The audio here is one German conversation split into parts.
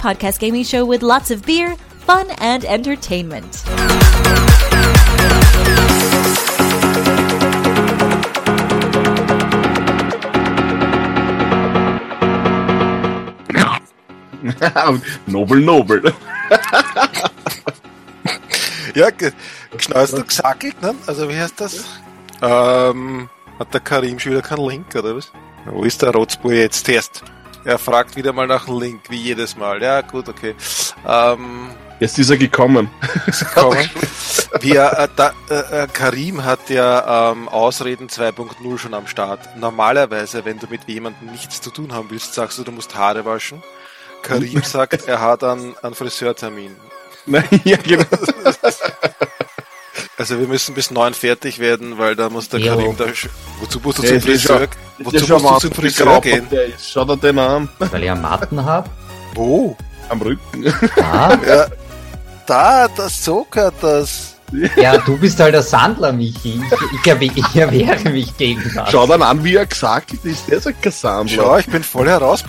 Podcast gaming show with lots of beer, fun, and entertainment. nobel, nobel. Ja, ge- geschnalzt und gesackig, ne? Also wie heißt das? Ähm, hat der Karim schon wieder keinen Link, oder was? Wo ist der Rotzboy jetzt erst? Er fragt wieder mal nach einem Link, wie jedes Mal. Ja, gut, okay. Ähm, Jetzt ist er gekommen. kommen. Wir, äh, da, äh, Karim hat ja ähm, Ausreden 2.0 schon am Start. Normalerweise, wenn du mit jemandem nichts zu tun haben willst, sagst du, du musst Haare waschen. Karim sagt, er hat einen, einen Friseurtermin. Nein, ja, genau. Also wir müssen bis neun fertig werden, weil da muss der Jo. Karim da... Wozu musst du zum Friseur, wozu musst du zum Friseur gehen? Schau dir den an. Weil ich einen Matten habe? Wo? Am Rücken. Ah, Ja, da, das so gehört das. ja, du bist halt der Sandler, Michi. Ich, ich, ich erwehre mich gegen das. Schau dann an, wie er gesagt ist. Der ist ein Cassandra. Schau, ich bin voll heraus.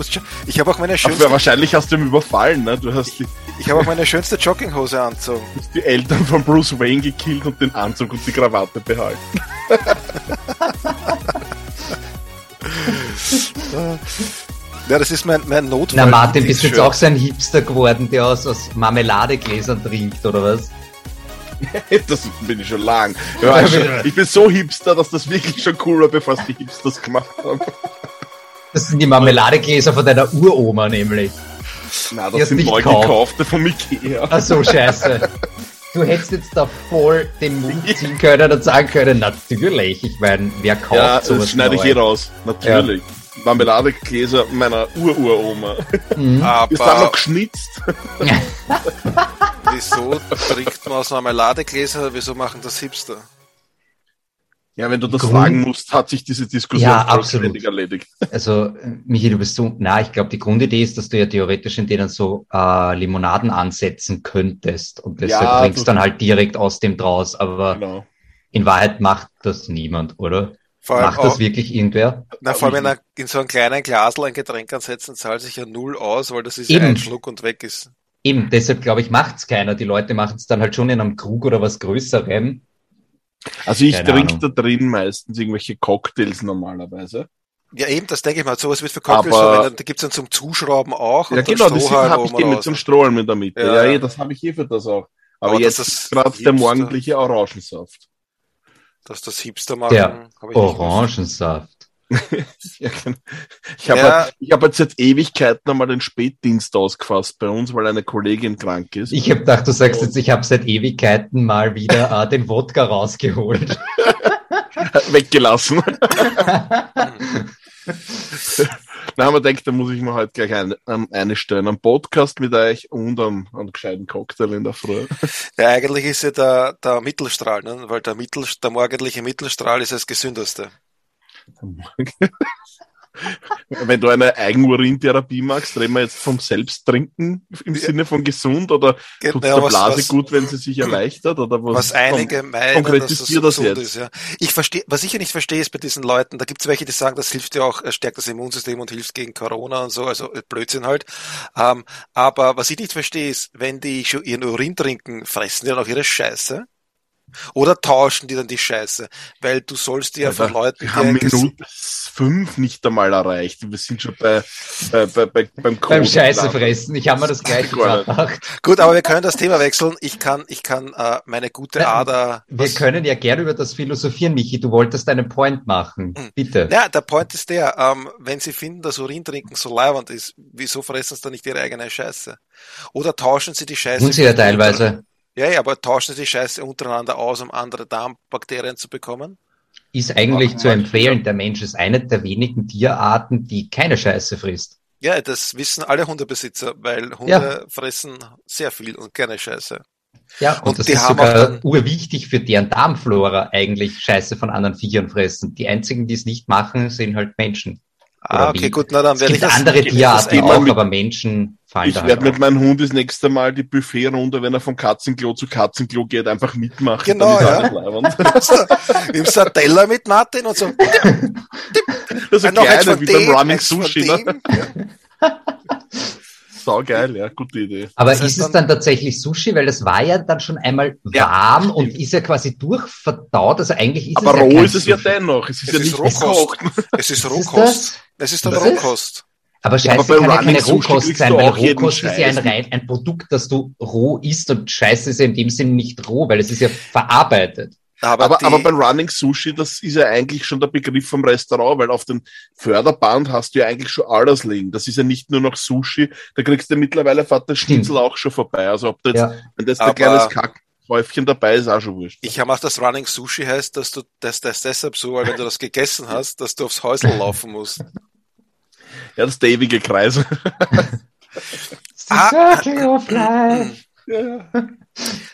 Ich habe auch meine Aber schönste, wahrscheinlich hast du ihn überfallen, ne? Du hast die, ich habe auch meine schönste Jogginghose angezogen. hast die Eltern von Bruce Wayne gekillt und den Anzug und die Krawatte behalten. Ja, das ist mein, mein Notfall. Na Martin, bist du jetzt auch so ein Hipster geworden, der aus, aus Marmeladegläsern trinkt, oder was? Das bin ich schon lang. Ja, schon, ich bin so hipster, dass das wirklich schon cool war, bevor es die Hipsters gemacht haben. Das sind die Marmeladegläser von deiner Uroma nämlich. Na, Die das sind neu gekauft. gekaufte von Ikea. Ach so, scheiße. Du hättest jetzt da voll den Mund ziehen können und sagen können, natürlich. Ich meine, wer kauft Ja, sowas das schneide ich neu? eh raus. Natürlich. Marmeladegläser meiner Ururoma. Mhm. Ist dann noch Aber geschnitzt. wieso trinkt man aus Marmeladegläser? Wieso machen das Hipster? Ja, wenn du das Grund- fragen musst, hat sich diese Diskussion Ja, vollständig absolut. erledigt. Also, äh, Michi, du bist so, na, ich glaube, die Grundidee ist, dass du ja theoretisch in denen so äh, Limonaden ansetzen könntest und deshalb Ja, trinkst du- dann halt direkt aus dem draus, aber Genau. in Wahrheit macht das niemand, oder? Vor allem, Macht das auch, wirklich irgendwer? na, vor allem in, in so einem kleinen Glasl ein Getränk ansetzen, zahlt sich ja null aus, weil das ist Eben. ein Schluck und weg ist. Eben, deshalb glaube ich, macht's keiner. Die Leute machen es dann halt schon in einem Krug oder was Größerem. Also ich trinke da drin meistens irgendwelche Cocktails normalerweise. Ja, eben, das denke ich mal. Sowas wird für Cocktails Aber- verwendet. Da gibt's dann zum Zuschrauben auch. Ja, genau, das habe ich eh mit einem Strohhalm in der Mitte. Ja. Ja, das habe ich eh für das auch. Aber, Aber jetzt das ist ist gerade der morgendliche Orangensaft. Dass das Hipster machen, Der gewusst. Orangensaft. Ja, genau. ich habe Ja. hab jetzt seit Ewigkeiten einmal den Spätdienst ausgefasst bei uns, weil eine Kollegin krank ist. Ich habe gedacht, du sagst jetzt, ich habe seit Ewigkeiten mal wieder äh, den Wodka rausgeholt. weggelassen. Dann haben wir gedacht, da muss ich mir halt gleich eine, ähm, eine stellen. Einen Podcast mit euch und einen, einen gescheiten Cocktail in der Früh. Ja, eigentlich ist ja der, der Mittelstrahl, ne? weil der, Mittel, der morgendliche Mittelstrahl ist das gesündeste. Wenn du eine Eigenurintherapie magst, reden wir jetzt vom Selbsttrinken im. Sinne von gesund oder Geht- tut der was- Blase was- gut, wenn sie sich erleichtert oder was? Was einige meinen, dass das konkretisier das gesund jetzt. ist. Ja. Ich verstehe, was ich ja nicht verstehe, ist bei diesen Leuten, da gibt es welche, die sagen, das hilft ja auch, stärkt das Immunsystem und hilft gegen Corona und so, also äh, Blödsinn halt. Ähm, aber was ich nicht verstehe, ist, wenn die schon ihren Urin trinken, fressen die dann auch ihre Scheiße? Oder tauschen die dann die Scheiße? Weil du sollst ja von Leuten, wir haben die Minute fünf nicht einmal erreicht. Wir sind schon bei, bei, bei, bei beim Beim Code- Scheiße fressen. Ich habe mir das gleiche gedacht. Gut, aber wir können das Thema wechseln. Ich kann, ich kann äh, meine gute Ader. Wir können ja gerne über das philosophieren, Michi. Du wolltest einen Point machen. Hm. Bitte. Ja, der Point ist der, ähm, wenn sie finden, dass Urin trinken so leibend ist, wieso fressen sie dann nicht ihre eigene Scheiße? Oder tauschen sie die Scheiße? Tun sie ja teilweise. Ja, ja, aber tauschen sie die Scheiße untereinander aus, um andere Darmbakterien zu bekommen? Ist eigentlich zu empfehlen. Der Mensch ist eine der wenigen Tierarten, die keine Scheiße frisst. Ja, das wissen alle Hundebesitzer, weil Hunde Ja. fressen sehr viel und gerne Scheiße. Ja, und, Und das ist sogar urwichtig für deren Darmflora eigentlich Scheiße von anderen Viechern fressen. Die einzigen, die es nicht machen, sind halt Menschen. Ah, Oder okay, wie? gut, na dann Es werde ich gibt das. andere ich das Tierarten immer auch, aber Menschen fallen Ich da werde halt mit meinem Hund das nächste Mal die Buffetrunde, wenn er vom Katzenklo zu Katzenklo geht, einfach mitmachen. Genau, Dann ist ja. leibend. Nimmst du einen Teller mit Martin und so. Das ist Äh, noch eins kleiner, von wie beim dem, Running von Sushi. Ne? dem. Ja. Sau geil, ja, gute Idee. Aber Das heißt ist es dann- dann tatsächlich Sushi? Weil das war ja dann schon einmal Ja, warm und ist ja quasi durchverdaut. Also eigentlich ist Aber es ja roh ist es ja Sushi. dennoch. Es ist Es ja ist nicht Rohkost. Es ist ist Rohkost. Es ist dann Das ist- Rohkost. Aber Ja, scheiße aber bei kann ja Running keine Sushi Rohkost sein, weil Rohkost ist ja ein, rein, ein Produkt, das du roh isst und scheiße ist ja in dem Sinn nicht roh, weil es ist ja verarbeitet. Aber, Aber, aber beim Running Sushi, das ist ja eigentlich schon der Begriff vom Restaurant, weil auf dem Förderband hast du ja eigentlich schon alles liegen. Das ist ja nicht nur noch Sushi, da kriegst du mittlerweile Vater Schnitzel auch schon vorbei. Also ob da jetzt, Ja. wenn das Aber- ein kleines Kackhäufchen dabei ist, auch schon wurscht. ich habe auch das Running Sushi heißt, dass du das, das deshalb so, weil wenn du das gegessen hast, dass du aufs Häusl laufen musst. Ja, das ist der ewige Kreis. Ah. Circle of Life.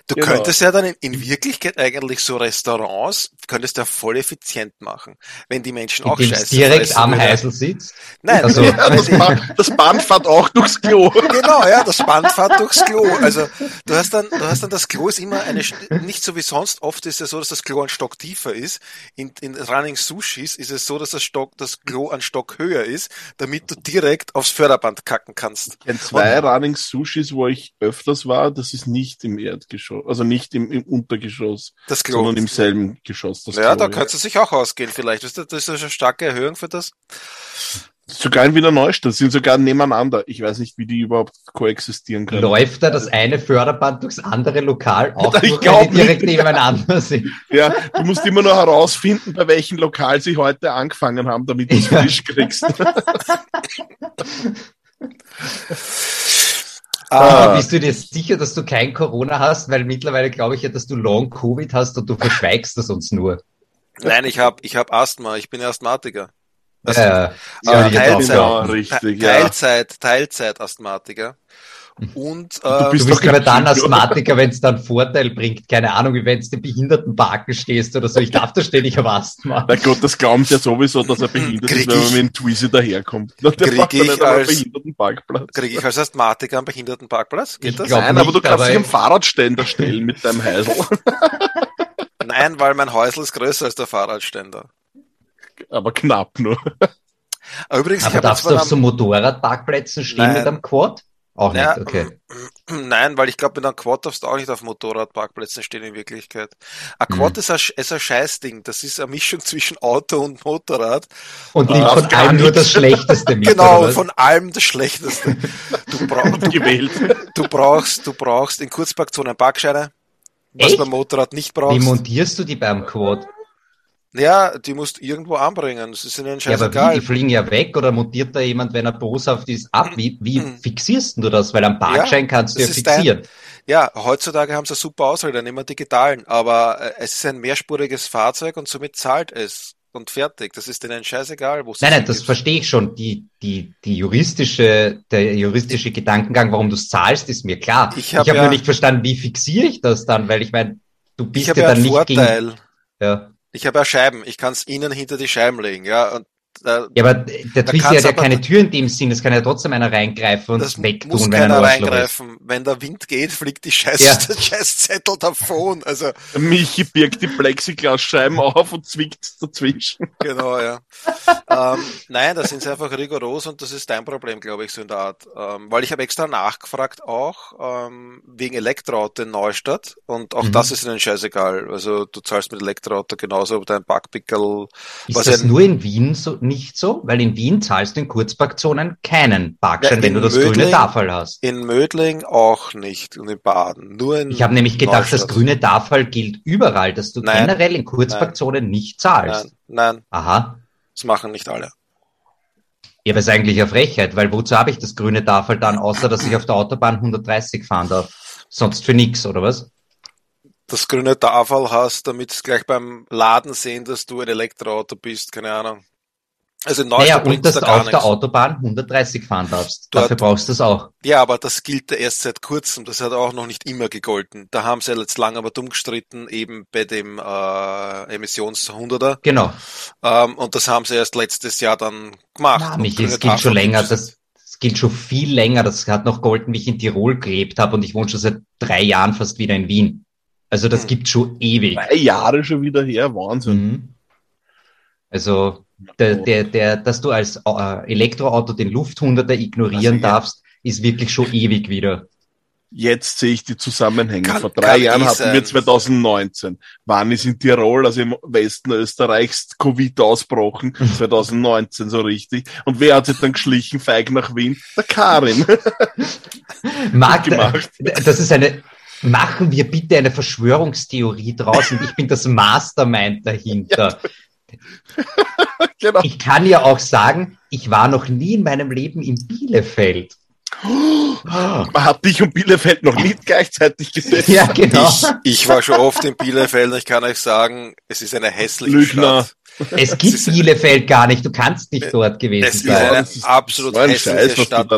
Du Genau. könntest ja dann in, in Wirklichkeit eigentlich so Restaurants, könntest du ja voll effizient machen, wenn die Menschen auch Indem Scheiße direkt am würden. Heisel sitzt. Nein, Also- Ja, das, Band, das Band fährt auch durchs Klo. Genau, ja, das Band fährt durchs Klo. Also du hast dann, du hast dann das Klo ist immer eine, nicht so wie sonst. Oft ist es so, dass das Klo ein Stock tiefer ist. In, in Running Sushis ist es so, dass das Stock, das Klo ein Stock höher ist, damit du direkt aufs Förderband kacken kannst. Kenne zwei Running Sushis, wo ich öfters war, das ist nicht im Erdgeschoss, also nicht im, im Untergeschoss, Das Klo. sondern im selben Geschoss. Das ja, Klo, da kannst du sich auch ausgehen vielleicht. Das ist eine starke Erhöhung für das. Sogar in Wiener Neustadt, sind sogar nebeneinander. Ich weiß nicht, wie die überhaupt koexistieren können. Läuft da das eine Förderband durchs andere Lokal, auch Ich glaub die direkt nicht. nebeneinander sind. Ja, du musst immer nur herausfinden, bei welchem Lokal sie heute angefangen haben, damit du es Ja. frisch kriegst. Aber Ah. bist du dir sicher, dass du kein Corona hast? Weil mittlerweile glaube ich ja, dass du Long Covid hast und du verschweigst das uns nur. Nein, ich habe ich hab Asthma. Ich bin Asthmatiker. Also, Ja, Ah, ich auch Teilzeit. genau, richtig, ja. Teilzeit, Teilzeit-Asthmatiker. Und äh, bist Du bist doch kein immer dann Psycho. Asthmatiker, wenn es dann Vorteil bringt. Keine Ahnung, wie wenn du im Behindertenparken stehst oder so. Ich darf da ständig auf Asthma. Na Gott, das glaubt ja sowieso, dass er behindert Krieg ist, wenn ich- man mit dem Twizy daherkommt. Der Krieg ich als- behinderten Parkplatz. kriege ich als Asthmatiker einen Behindertenparkplatz? Geht Ich das? Nein, aber du nicht, kannst aber- dich am Fahrradständer stellen mit deinem Heisel. Nein, weil mein Häusl ist größer als der Fahrradständer. aber knapp nur. Aber Übrigens, Aber darfst du auf so Motorradparkplätzen stehen Nein. mit einem Quad? Auch nicht, Ja, okay. Nein, weil ich glaube, mit einem Quad darfst du auch nicht auf Motorradparkplätzen stehen in Wirklichkeit. Ein Quad Mhm. ist, ein, ist ein Scheißding. Das ist eine Mischung zwischen Auto und Motorrad. Und nimmt von gar allem nur das Schlechteste mit. genau, von allem das Schlechteste. Du, brauch, du, Gewählt. du brauchst, du brauchst in Kurzparkzonen Parkscheine, was Echt? beim Motorrad nicht Wie brauchst. montierst du die beim Quad? Ja, die musst du irgendwo anbringen. Das ist ihnen Ja, aber wie? scheißegal. Die fliegen ja weg oder montiert da jemand, wenn er boshaft ist, ab? Wie, wie Mhm. fixierst du das? Weil am Parkschein kannst du ja ist dein- fixieren. Ja, heutzutage haben sie eine super Ausrede, nehmen wir digitalen, aber äh, es ist ein mehrspuriges Fahrzeug und somit zahlt es und fertig. Das ist denen scheißegal, wo Nein, nein, das verstehe ich schon. Die, die, die juristische, der juristische Gedankengang, warum du es zahlst, ist mir klar. Ich Ich hab habe ja- nur nicht verstanden, wie fixiere ich das dann? Weil ich meine, du bist habe ja ja dann nicht gegen. Vorteil. Ja. Ich habe ja Scheiben. Ich kann es ihnen hinter die Scheiben legen, ja. Und äh, ja, aber der kann's hat ja aber- keine Tür in dem Sinn, es kann ja trotzdem einer reingreifen und das wegtun, muss wenn er ein keiner Arschloch ist. reingreifen. Wenn der Wind geht, fliegt die Scheiß, Ja. der Scheißzettel davon. Also, Michi birgt die Plexiglasscheiben auf und zwickt dazwischen. genau, ja. ähm, nein, da sind sie einfach rigoros und das ist dein Problem, glaube ich, so in der Art. Ähm, weil ich habe extra nachgefragt auch, ähm, wegen Elektroauto in Neustadt und auch Mhm. das ist ihnen scheißegal. Also, du zahlst mit Elektroauto genauso, ob dein Parkpickel, Ist was das ja- nur in Wien so nicht so? Weil in Wien zahlst du in Kurzparkzonen keinen Parkschein, Ja, wenn du das grüne Mödling- Tafel hast. in Mödling auch nicht und in Baden. Nur in Ich habe nämlich gedacht, das Neustadt. grüne Tafel gilt überall, dass du Nein. generell in Kurzparkzonen nicht zahlst. Nein, nein, Aha. das machen nicht alle. Ja, aber ist eigentlich eine Frechheit, weil wozu habe ich das grüne Tafel dann, außer dass ich auf der Autobahn 130 fahren darf? Sonst für nix, oder was? das grüne Tafel hast, damit es gleich beim Laden sehen, dass du ein Elektroauto bist, keine Ahnung. Also in naja, und dass da du auf nichts. der Autobahn 130 fahren darfst. Dort, Dafür brauchst du es auch. Ja, aber das gilt ja erst seit kurzem. Das hat auch noch nicht immer gegolten. Da haben sie ja jetzt lange aber dumm gestritten, eben bei dem äh, Emissions 100er. Genau. Ähm, und das haben sie erst letztes Jahr dann gemacht. Na, Michi, es gilt schon länger. Das, das gilt schon viel länger. Das hat noch golden, wie ich in Tirol gelebt habe und ich wohne schon seit drei Jahren fast wieder in Wien. Also das hm. gibt schon ewig. Drei Jahre schon wieder her, Wahnsinn. Mhm. Also der, der, der, dass du als äh, Elektroauto den Lufthunderter ignorieren also, darfst, ist wirklich schon ewig wieder. Jetzt sehe ich die Zusammenhänge. Kann, Vor drei Jahren hatten sein. wir 2019. Wann ist in Tirol, also im Westen Österreichs, Covid ausbrochen? 2019 so richtig. Und wer hat sich dann geschlichen, feig nach Wien? Der Karin. Marc, das ist eine, machen wir bitte eine Verschwörungstheorie draus und ich bin das Mastermind dahinter. Ja. genau. Ich kann ja auch sagen, ich war noch nie in meinem Leben in Bielefeld. Man hat dich und Bielefeld noch nie gleichzeitig gesehen. Ja, genau. Ich, ich, war schon oft in Bielefeld und ich kann euch sagen, es ist eine hässliche Lügner. Stadt. Es gibt Bielefeld gar nicht, du kannst nicht dort gewesen es sein. Es ist eine absolut so ein hässliche Scheiß, Stadt. Da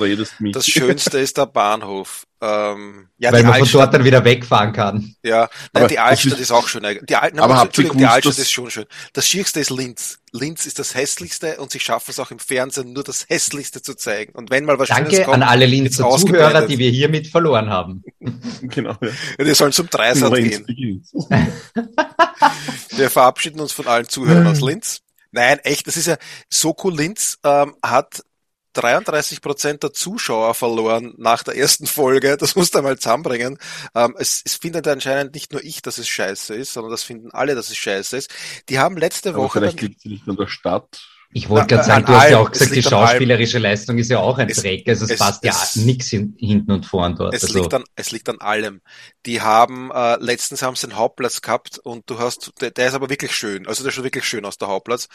das Schönste ist der Bahnhof. Ähm, ja, Weil man Altstadt, von dort dann wieder wegfahren kann. Ja, nein, die Altstadt ist, ist, auch schön. Die, Al aber habt ihr gewusst, die Altstadt ist schon schön. Das Schierste ist Linz. Linz ist das hässlichste und sie schaffen es auch im Fernsehen nur das hässlichste zu zeigen. Und wenn mal was Danke Schönes kommt, an alle Linzer Zuhörer, die wir hiermit verloren haben. genau. Ja. Die sollen zum Dreisatz gehen. wir verabschieden uns von allen Zuhörern aus Linz. Nein, echt, das ist ja so cool. Linz ähm, hat 33 Prozent der Zuschauer verloren nach der ersten Folge. Das musst du einmal zusammenbringen. Ähm, es, es findet anscheinend nicht nur ich, dass es scheiße ist, sondern das finden alle, dass es scheiße ist. Die haben letzte Aber Woche. Vielleicht liegt sie nicht an der Stadt. Ich wollte gerade sagen, du hast ja auch gesagt, die schauspielerische Leistung ist ja auch ein es, Dreck. Also es, es passt es, ja nichts hinten und vorn dort. Es, also. liegt an, es liegt an allem. Die haben, äh, letztens haben sie den Hauptplatz gehabt und du hast, der, der ist aber wirklich schön. Also der schaut wirklich schön aus, der Hauptplatz.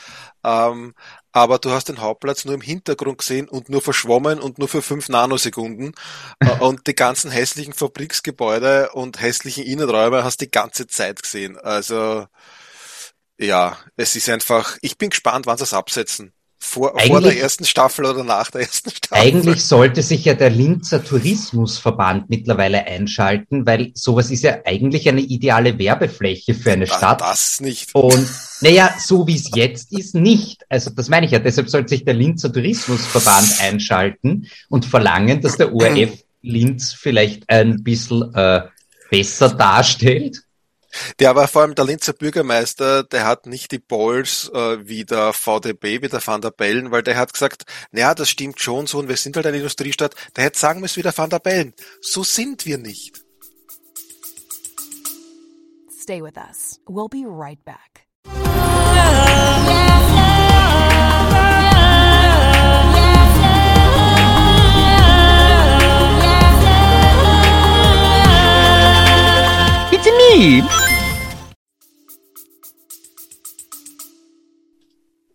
Ähm, aber du hast den Hauptplatz nur im Hintergrund gesehen und nur verschwommen und nur für fünf Nanosekunden. Äh, und die ganzen hässlichen Fabriksgebäude und hässlichen Innenräume hast die ganze Zeit gesehen. Also, ja, es ist einfach, ich bin gespannt, wann sie es absetzen. Vor, vor der ersten Staffel oder nach der ersten Staffel? Eigentlich sollte sich ja der Linzer Tourismusverband mittlerweile einschalten, weil sowas ist ja eigentlich eine ideale Werbefläche für eine das, Stadt. Das nicht. Und naja, so wie es jetzt ist, nicht. Also das meine ich ja. Deshalb sollte sich der Linzer Tourismusverband einschalten und verlangen, dass der ORF Linz vielleicht ein bisschen äh, besser darstellt der war vor allem der Linzer Bürgermeister, der hat nicht die Balls äh, wie der VDB, wie der Van der Bellen, weil der hat gesagt, naja, das stimmt schon so und wir sind halt eine Industriestadt. Der hätte sagen müssen wie der Van der Bellen. So sind wir nicht. Stay with us. We'll be right back.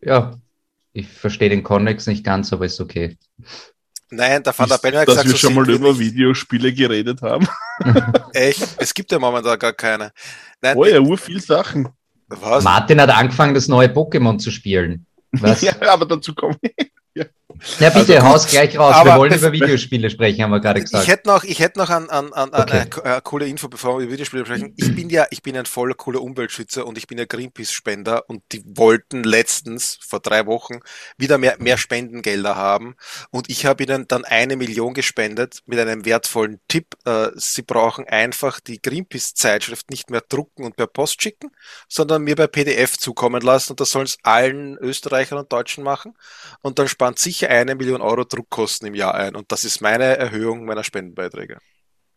Ja, ich verstehe den Connex nicht ganz, aber ist okay. Nein, der Van der Bellen hat gesagt, dass wir schon mal über Videospiele geredet haben. Echt? Es gibt ja momentan gar keine. Nein, oh ja, ur viel Sachen. Was? Martin hat angefangen, das neue Pokémon zu spielen. Was? ja, aber dazu komme ich. Ja. Na bitte, also, haus gleich raus. Wir wollen über Videospiele sprechen, haben wir gerade gesagt. Ich hätte noch, ich hätte noch an, an, an okay. eine, eine, coole Info, bevor wir über Videospiele sprechen. Ich bin ja, ich bin ein voller cooler Umweltschützer und ich bin ja Greenpeace-Spender und die wollten letztens, vor drei Wochen, wieder mehr, mehr Spendengelder haben und ich habe ihnen dann eine Million gespendet mit einem wertvollen Tipp. Äh, sie brauchen einfach die Greenpeace-Zeitschrift nicht mehr drucken und per Post schicken, sondern mir bei PDF zukommen lassen und das sollen es allen Österreichern und Deutschen machen und dann spart sicher eine Million Euro Druckkosten im Jahr ein. Und das ist meine Erhöhung meiner Spendenbeiträge.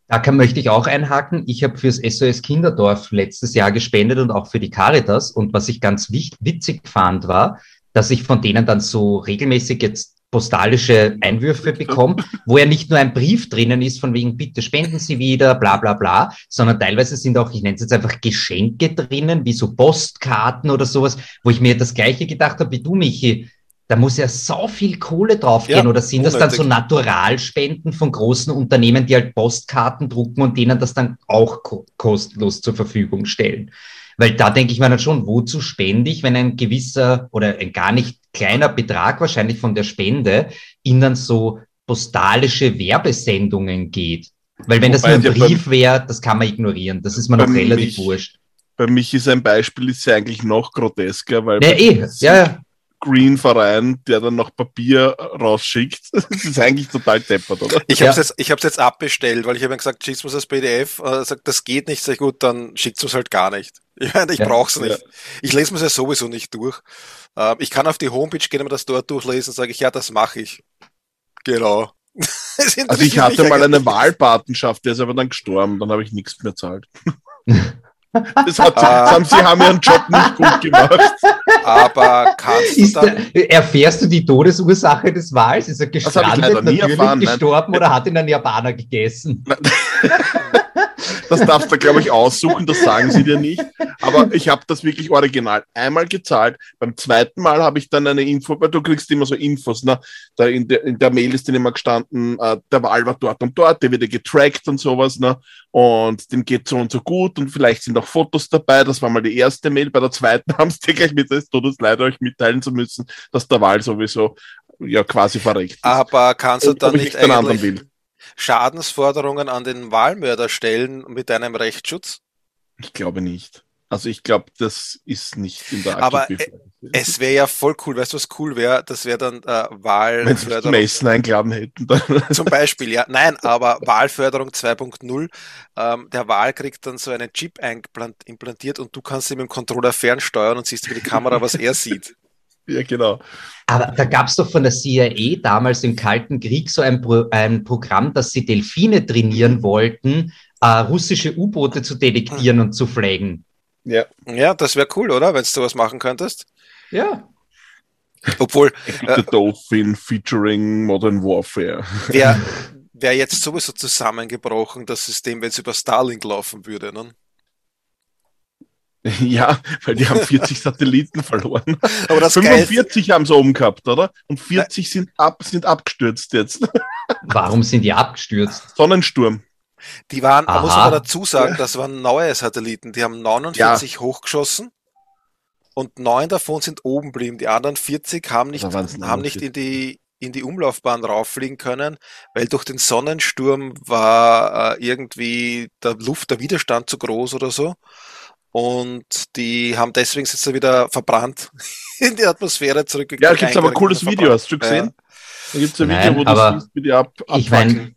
Da kann, möchte ich auch einhaken. Ich habe fürs SOS Kinderdorf letztes Jahr gespendet und auch für die Caritas. Und was ich ganz witzig fand, war, dass ich von denen dann so regelmäßig jetzt postalische Einwürfe bekomme, wo ja nicht nur ein Brief drinnen ist, von wegen, bitte spenden Sie wieder, bla bla bla, sondern teilweise sind auch, ich nenne es jetzt einfach Geschenke drinnen, wie so Postkarten oder sowas, wo ich mir das gleiche gedacht habe wie du, Michi da muss ja so viel Kohle draufgehen. Ja, oder sind unnötig. das dann so Naturalspenden von großen Unternehmen, die halt Postkarten drucken und denen das dann auch ko kostenlos zur Verfügung stellen? Weil da denke ich mir dann schon, wozu spende ich, wenn ein gewisser oder ein gar nicht kleiner Betrag wahrscheinlich von der Spende in dann so postalische Werbesendungen geht. Weil wenn Wobei das nur ein Brief wäre, das kann man ignorieren. Das ist mir noch relativ mich, wurscht. Bei mich ist ein Beispiel ist ja eigentlich noch grotesker, weil ja, eh. ja, ja. Green-Verein, der dann noch Papier rausschickt. Das ist eigentlich total deppert, oder? Ich habe es jetzt, ich hab's jetzt abbestellt, weil ich habe gesagt, schickt mir das PDF. Äh, sagt, das geht nicht. Sag ich, gut, dann schickt es halt gar nicht. Ich meine, ich ja. brauch's nicht. Ja. Ich lese mir es ja sowieso nicht durch. Äh, ich kann auf die Homepage gehen und mir das dort durchlesen, sage ich, ja, das mache ich. Genau. also ich hatte mal eine Wahlpatenschaft, der ist aber dann gestorben, dann habe ich nichts mehr zahlt. Das, hat, das haben, sie haben ihren Job nicht gut gemacht. Aber kannst du dann... Der, erfährst du die Todesursache des Wals? Ist er gestrandet, natürlich erfahren, gestorben nein. oder hat ihn ein Japaner gegessen? Das darfst du, glaube ich, aussuchen, das sagen sie dir nicht. Aber ich habe das wirklich original einmal gezahlt. Beim zweiten Mal habe ich dann eine Info, weil du kriegst immer so Infos. Ne? Da in, der, in der Mail ist dann immer gestanden, äh, der Wahl war dort und dort, der wird getrackt und sowas. Ne? Und dem geht so und so gut und vielleicht sind auch Fotos dabei. Das war mal die erste Mail. Bei der zweiten haben sie dir gleich mit des Todes leider euch mitteilen zu müssen, dass der Wahl sowieso ja quasi verreckt ist. Aber kannst du dann nicht eigentlich Schadensforderungen an den Wahlmörder stellen mit einem Rechtsschutz? Ich glaube nicht. Also ich glaube, das ist nicht in der Aber es wäre ja voll cool, weißt du, was cool wäre? Das wäre dann äh, Wahlförderung. Wenn Mason eingeladen hätten. Dann. Zum Beispiel, ja. Nein, aber Wahlförderung 2.0. Ähm, der Wahl kriegt dann so einen Chip implantiert und du kannst ihn mit dem Controller fernsteuern und siehst über die Kamera, was er sieht. Ja, genau. Aber da gab es doch von der CIA damals im Kalten Krieg so ein, Pro ein Programm, dass sie Delfine trainieren wollten, äh, russische U-Boote zu detektieren und zu flaggen. Ja, ja das wäre cool, oder? Wenn du sowas machen könntest. Ja. Obwohl. Äh, Dolphin featuring Modern Warfare. Wäre wär jetzt sowieso zusammengebrochen, das System, wenn es über Starlink laufen würde. Ne? Ja, weil die haben 40 Satelliten verloren. Aber das 45 haben sie oben gehabt, oder? Und 40 sind, ab, sind abgestürzt jetzt. Warum sind die abgestürzt? Sonnensturm. Die waren, Aha. muss man dazu sagen, das waren neue Satelliten. Die haben 49 ja. hochgeschossen und neun davon sind oben geblieben. Die anderen 40 haben nicht, haben nicht in die, in die Umlaufbahn rauffliegen können, weil durch den Sonnensturm war äh, irgendwie der Luft, der Widerstand zu groß oder so und die haben deswegen jetzt wieder verbrannt in die Atmosphäre zurückgekehrt. Ja, da gibt es aber ein cooles Video, hast du gesehen? Ja. Da gibt es ein Video, wo du siehst, wie die ab, Ich meine,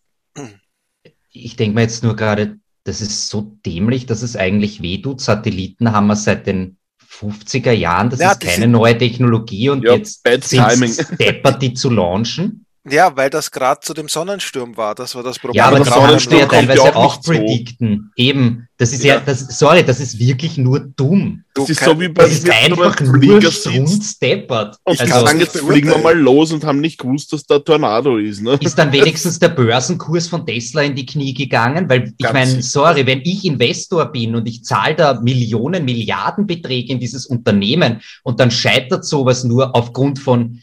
ich denke mir jetzt nur gerade, das ist so dämlich, dass es eigentlich wehtut. Satelliten haben wir seit den 50er Jahren, das ja, ist keine neue Technologie und ja, jetzt sind deppert, die zu launchen. Ja, weil das gerade zu dem Sonnensturm war, das war das Problem. Ja, aber das du ja teilweise auch, auch predikten. So. Eben, das ist ja. ja, das, sorry, das ist wirklich nur dumm. Das ist so wie bei das ist einfach nur strunzdeppert. Und also, sagen, jetzt fliegen wir mal los und haben nicht gewusst, dass da Tornado ist. Ne? Ist dann wenigstens der Börsenkurs von Tesla in die Knie gegangen? Weil ich meine, sorry, wenn ich Investor bin und ich zahle da Millionen, Milliardenbeträge in dieses Unternehmen und dann scheitert sowas nur aufgrund von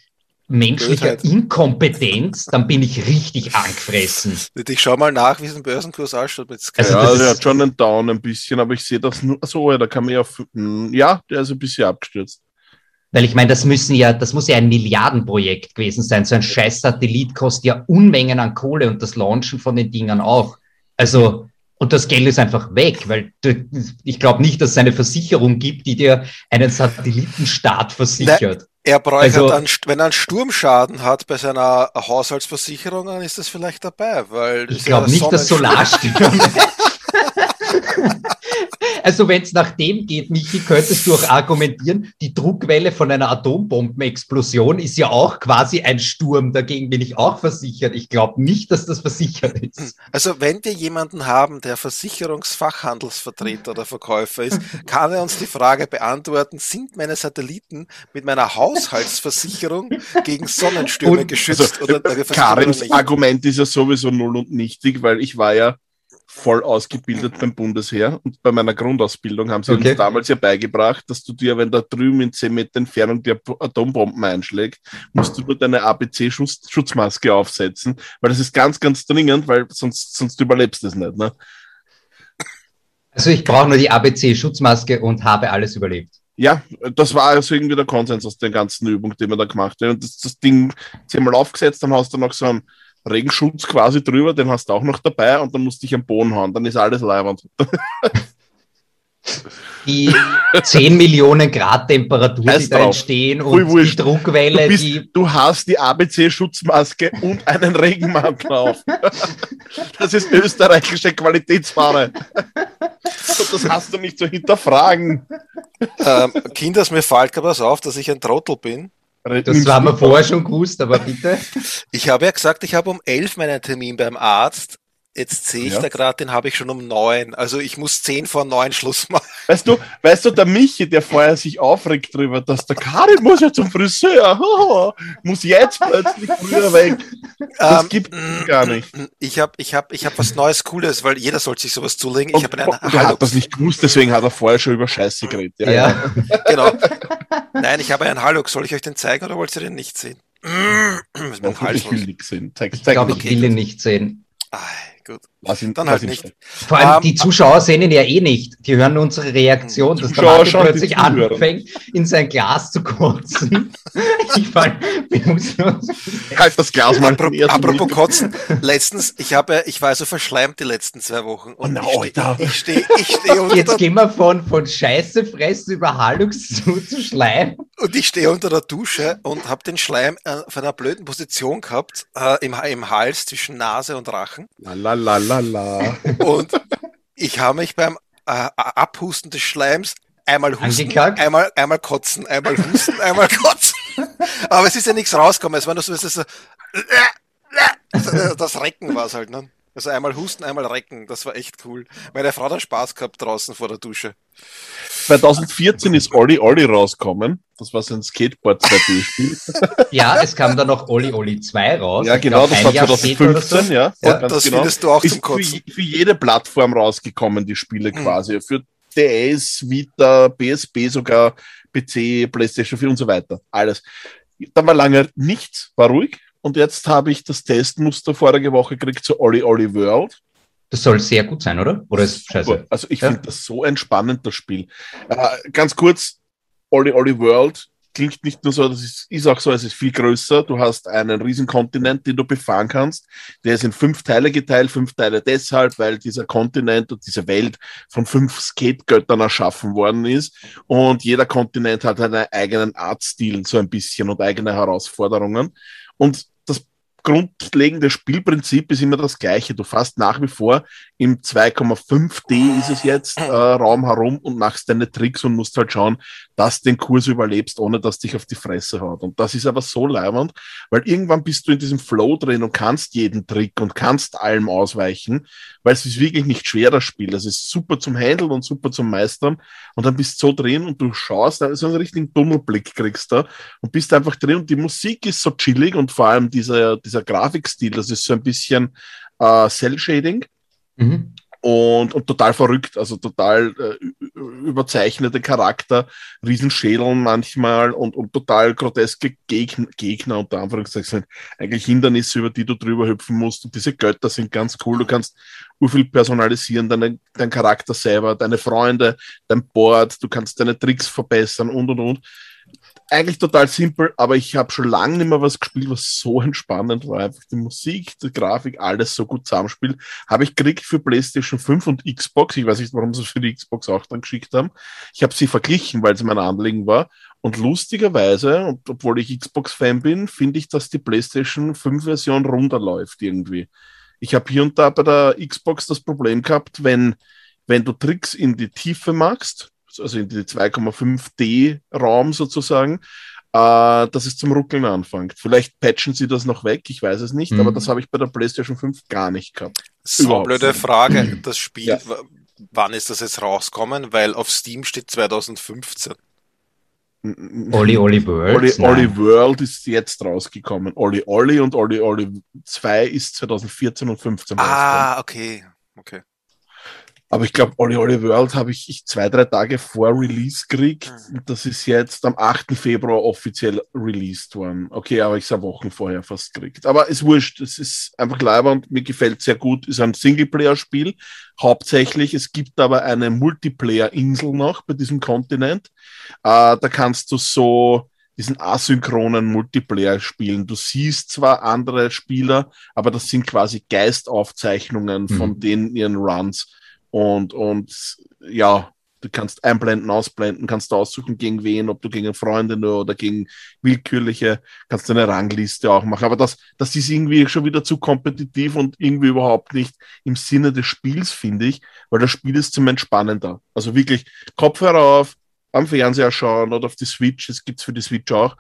menschlicher Bösheit. Inkompetenz, dann bin ich richtig angefressen. Ich schau mal nach, wie es im Börsenkurs ausschaut. Mit also ja, der hat schon einen Down ein bisschen, aber ich sehe das nur, so, ja, da kann man ja, hm, ja, der ist ein bisschen abgestürzt. Weil ich meine, das müssen ja, das muss ja ein Milliardenprojekt gewesen sein. So ein scheiß Satellit kostet ja Unmengen an Kohle und das Launchen von den Dingern auch. Also, und das Geld ist einfach weg, weil du, ich glaube nicht, dass es eine Versicherung gibt, die dir einen Satellitenstart versichert. Er bräuchte also, wenn er einen Sturmschaden hat bei seiner Haushaltsversicherung, dann ist das vielleicht dabei, weil ich glaube ja nicht, dass Solarstürme Also wenn es nach dem geht, Michi, könntest du auch argumentieren, die Druckwelle von einer Atombombenexplosion ist ja auch quasi ein Sturm. Dagegen bin ich auch versichert. Ich glaube nicht, dass das versichert ist. Also wenn wir jemanden haben, der Versicherungsfachhandelsvertreter oder Verkäufer ist, kann er uns die Frage beantworten, sind meine Satelliten mit meiner Haushaltsversicherung gegen Sonnenstürme und, geschützt? Also, oder Karins Argument ist ja sowieso null und nichtig, weil ich war ja voll ausgebildet beim Bundesheer und bei meiner Grundausbildung haben sie okay. uns damals ja beigebracht, dass du dir, wenn da drüben in 10 Meter Entfernung die Atombomben einschlägt, musst du nur deine ABC-Schutzmaske aufsetzen, weil das ist ganz, ganz dringend, weil sonst, sonst überlebst du es nicht. Ne? Also ich brauche nur die ABC-Schutzmaske und habe alles überlebt. Ja, das war also irgendwie der Konsens aus der ganzen Übung, die wir da gemacht haben. Und das, das Ding zehnmal aufgesetzt, dann hast du noch so einen Regenschutz quasi drüber, den hast du auch noch dabei und dann musst du dich am Boden hauen, dann ist alles leibend. Die 10 Millionen Grad Temperatur, die da entstehen und die Druckwelle, du bist, die. Du hast die ABC-Schutzmaske und einen Regenmantel auf. Das ist österreichische Qualitätsware. Das hast du nicht zu hinterfragen. Ähm, Kinders, mir fällt gerade was auf, dass ich ein Trottel bin. Das haben wir vorher schon gewusst, aber bitte. Ich habe ja gesagt, ich habe um elf meinen Termin beim Arzt Jetzt sehe ich ja. da gerade, den habe ich schon um neun. Also ich muss zehn vor neun Schluss machen. Weißt du, weißt du, der Michi, der vorher sich aufregt drüber, dass der Karin muss ja zum Friseur, oh, muss jetzt plötzlich früher weg. Das ähm, gibt es gar nicht. Ich habe ich hab, ich hab was Neues, Cooles, weil jeder sollte sich sowas zulegen. Ich habe einen und er hat das nicht gewusst, deswegen hat er vorher schon über Scheiße geredet. Ja, ja. genau. Nein, ich habe einen Hallo. Soll ich euch den zeigen oder wollt ihr den nicht sehen? ich will nicht sehen. Zeig, zeig ich glaube, ich will ihn nicht sehen. Ah, gut. Lass ihn, dann halt nicht. Vor allem um, ähm, die Zuschauer sehen ihn ja eh nicht. Die hören unsere Reaktion, dass der Martin plötzlich anfängt, in sein Glas zu kotzen. ich fall, halt das Glas mal. Apropos, apropos kotzen, letztens, ich habe, ich war so verschleimt die letzten zwei Wochen. Und oh no, ich stehe, ich stehe steh unter Jetzt gehen wir von, von Scheiße fressen über Halux zu, zu Schleim. Und ich stehe unter der Dusche und habe den Schleim äh, auf einer blöden Position gehabt, äh, im, im Hals zwischen Nase und Rachen. Lalalala. Lala. Und ich habe mich beim äh, Abhusten des Schleims einmal husten, einmal, einmal kotzen, einmal husten, einmal kotzen. Aber es ist ja nichts rausgekommen. Es war nur so, es ist so das Recken war es halt, ne? Also einmal husten, einmal recken. Das war echt cool. Meine Frau hat Spaß gehabt draußen vor der Dusche. 2014 ist Olli Olli rausgekommen. Das war so ein Skateboard 2D-Spiel. ja, es kam dann noch Olli Olli 2 raus. Ja, genau, das war 2015, so. ja. ja das genau. findest du auch ist zum Kotzen. Für, für, jede Plattform rausgekommen, die Spiele mhm. quasi. Für DS, Vita, PSP sogar, PC, PlayStation 4 und so weiter. Alles. Da war lange nichts, war ruhig. Und jetzt habe ich das Testmuster vorige Woche gekriegt zu Olli Olli World. Das soll sehr gut sein, oder? Oder ist scheiße? Also ich ja? finde das so entspannend, das Spiel. Äh, ganz kurz, Olli Olli World klingt nicht nur so, das ist, ist auch so, es ist viel größer. Du hast einen riesen Kontinent, den du befahren kannst. Der ist in fünf Teile geteilt, fünf Teile deshalb, weil dieser Kontinent und diese Welt von fünf Skate-Göttern erschaffen worden ist. Und jeder Kontinent hat einen eigenen Artstil, so ein bisschen und eigene Herausforderungen. Und grundlegende Spielprinzip ist immer das gleiche. Du fährst nach wie vor im 2,5D ist es jetzt äh, Raum herum und machst deine Tricks und musst halt schauen, dass du den Kurs überlebst, ohne dass dich auf die Fresse haut. Und das ist aber so leibend, weil irgendwann bist du in diesem Flow drin und kannst jeden Trick und kannst allem ausweichen, weil es ist wirklich nicht schwer, das Spiel. Es ist super zum Handeln und super zum Meistern und dann bist du so drin und du schaust, so einen richtigen Tunnelblick kriegst da und bist einfach drin und die Musik ist so chillig und vor allem dieser, dieser Grafikstil, das ist so ein bisschen äh, Cell-Shading. Mhm. Und, und total verrückt, also total äh, überzeichnete Charakter, Riesenschädeln manchmal und, und total groteske Gegner, Gegner unter Anführungszeichen, eigentlich Hindernisse, über die du drüber hüpfen musst. Und diese Götter sind ganz cool. Du kannst viel personalisieren, deine, dein Charakter selber, deine Freunde, dein Board, du kannst deine Tricks verbessern und und und eigentlich total simpel, aber ich habe schon lange nicht mehr was gespielt, was so entspannend war. Einfach die Musik, die Grafik, alles so gut zusammenspielt. Habe ich gekriegt für PlayStation 5 und Xbox. Ich weiß nicht, warum sie es für die Xbox auch dann geschickt haben. Ich habe sie verglichen, weil es mein Anliegen war. Und lustigerweise, und obwohl ich Xbox-Fan bin, finde ich, dass die PlayStation 5-Version runterläuft irgendwie. Ich habe hier und da bei der Xbox das Problem gehabt, wenn, wenn du Tricks in die Tiefe machst, also in die 2,5D-Raum sozusagen, äh, dass es zum Ruckeln anfängt. Vielleicht patchen sie das noch weg, ich weiß es nicht, mhm. aber das habe ich bei der PlayStation 5 gar nicht gehabt. So blöde Frage, das Spiel, ja. wann ist das jetzt rauskommen? Weil auf Steam steht 2015. Olli Olli World. Olli, Olli World ist jetzt rausgekommen. Olli Olli und Olli Olli 2 ist 2014 und 15 Ah, okay. okay. Aber ich glaube, Olli Olli World habe ich, ich zwei, drei Tage vor Release gekriegt. Mhm. Das ist jetzt am 8. Februar offiziell released worden. Okay, aber ich habe Wochen vorher fast gekriegt. Aber ist wurscht. Es ist einfach leiber und mir gefällt sehr gut. Ist ein Singleplayer-Spiel. Hauptsächlich. Es gibt aber eine Multiplayer-Insel noch bei diesem Kontinent. Äh, da kannst du so diesen asynchronen Multiplayer spielen. Du siehst zwar andere Spieler, aber das sind quasi Geistaufzeichnungen mhm. von denen ihren Runs. Und, und ja, du kannst einblenden, ausblenden, kannst aussuchen, gegen wen, ob du gegen Freunde oder gegen willkürliche, kannst du eine Rangliste auch machen. Aber das, das ist irgendwie schon wieder zu kompetitiv und irgendwie überhaupt nicht im Sinne des Spiels, finde ich, weil das Spiel ist zum Entspannen da. Also wirklich Kopfhörer auf, am Fernseher schauen oder auf die Switch, das gibt's für die Switch auch,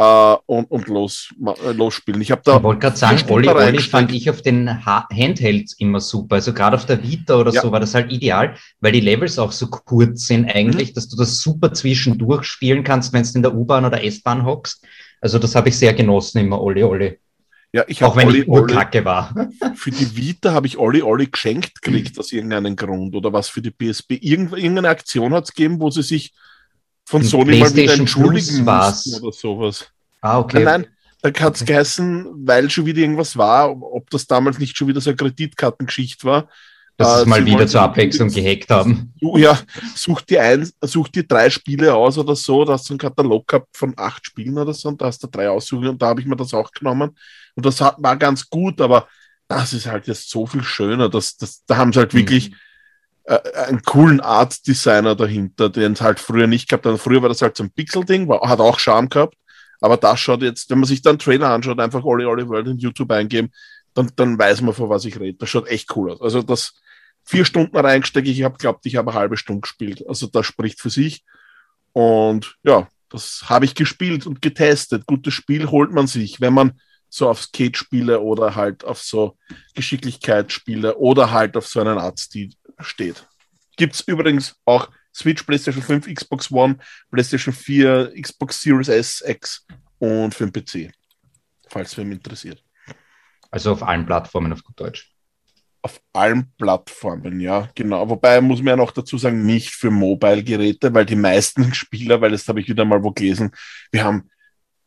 äh, und, und los, äh, losspielen. Ich habe da. Ich wollte gerade sagen, Olli, Olli fand ich auf den ha Handhelds immer super. Also gerade auf der Vita oder ja. so war das halt ideal, weil die Levels auch so kurz sind eigentlich, mhm. dass du das super zwischendurch spielen kannst, wenn du in der U-Bahn oder S-Bahn hockst. Also das habe ich sehr genossen immer, Olli, Olli. Ja, ich Auch wenn Olli, ich nur Olli, Kacke war. Für die Vita habe ich Olli Olli geschenkt gekriegt aus irgendeinem Grund oder was für die PSP. Irgend, irgendeine Aktion hat es gegeben, wo sie sich von Sony mal wieder entschuldigen mussten oder sowas. Ah, okay. Nein, nein, da hat es okay. geheißen, weil schon wieder irgendwas war, ob das damals nicht schon wieder so eine Kreditkartengeschichte war. Dass äh, sie mal wieder zur Abwechslung gehackt haben. Ja, such dir ein, such dir drei Spiele aus oder so, da hast du einen Katalog gehabt von acht Spielen oder so und da hast du drei aussuchen und da habe ich mir das auch genommen. Und das hat, war ganz gut, aber das ist halt jetzt so viel schöner. Das, das, da haben sie halt mhm. wirklich äh, einen coolen Art Designer dahinter, den es halt früher nicht gehabt hat. Früher war das halt so ein Pixel-Ding, hat auch Charme gehabt. Aber das schaut jetzt, wenn man sich dann Trailer anschaut, einfach Olli Olli World in YouTube eingeben, dann, dann weiß man, von was ich rede. Das schaut echt cool aus. Also das vier Stunden reingesteckt, ich habe glaubt, ich habe eine halbe Stunde gespielt. Also das spricht für sich. Und ja, das habe ich gespielt und getestet. Gutes Spiel holt man sich, wenn man so auf Skate-Spiele oder halt auf so Geschicklichkeitsspiele oder halt auf so einen Artstil steht. Gibt es übrigens auch Switch, PlayStation 5, Xbox One, PlayStation 4, Xbox Series S, X und für den PC, falls wem interessiert. Also auf allen Plattformen auf gut Deutsch. Auf allen Plattformen, ja, genau. Wobei muss man ja noch dazu sagen, nicht für Mobile-Geräte, weil die meisten Spieler, weil das habe ich wieder mal wo gelesen, wir haben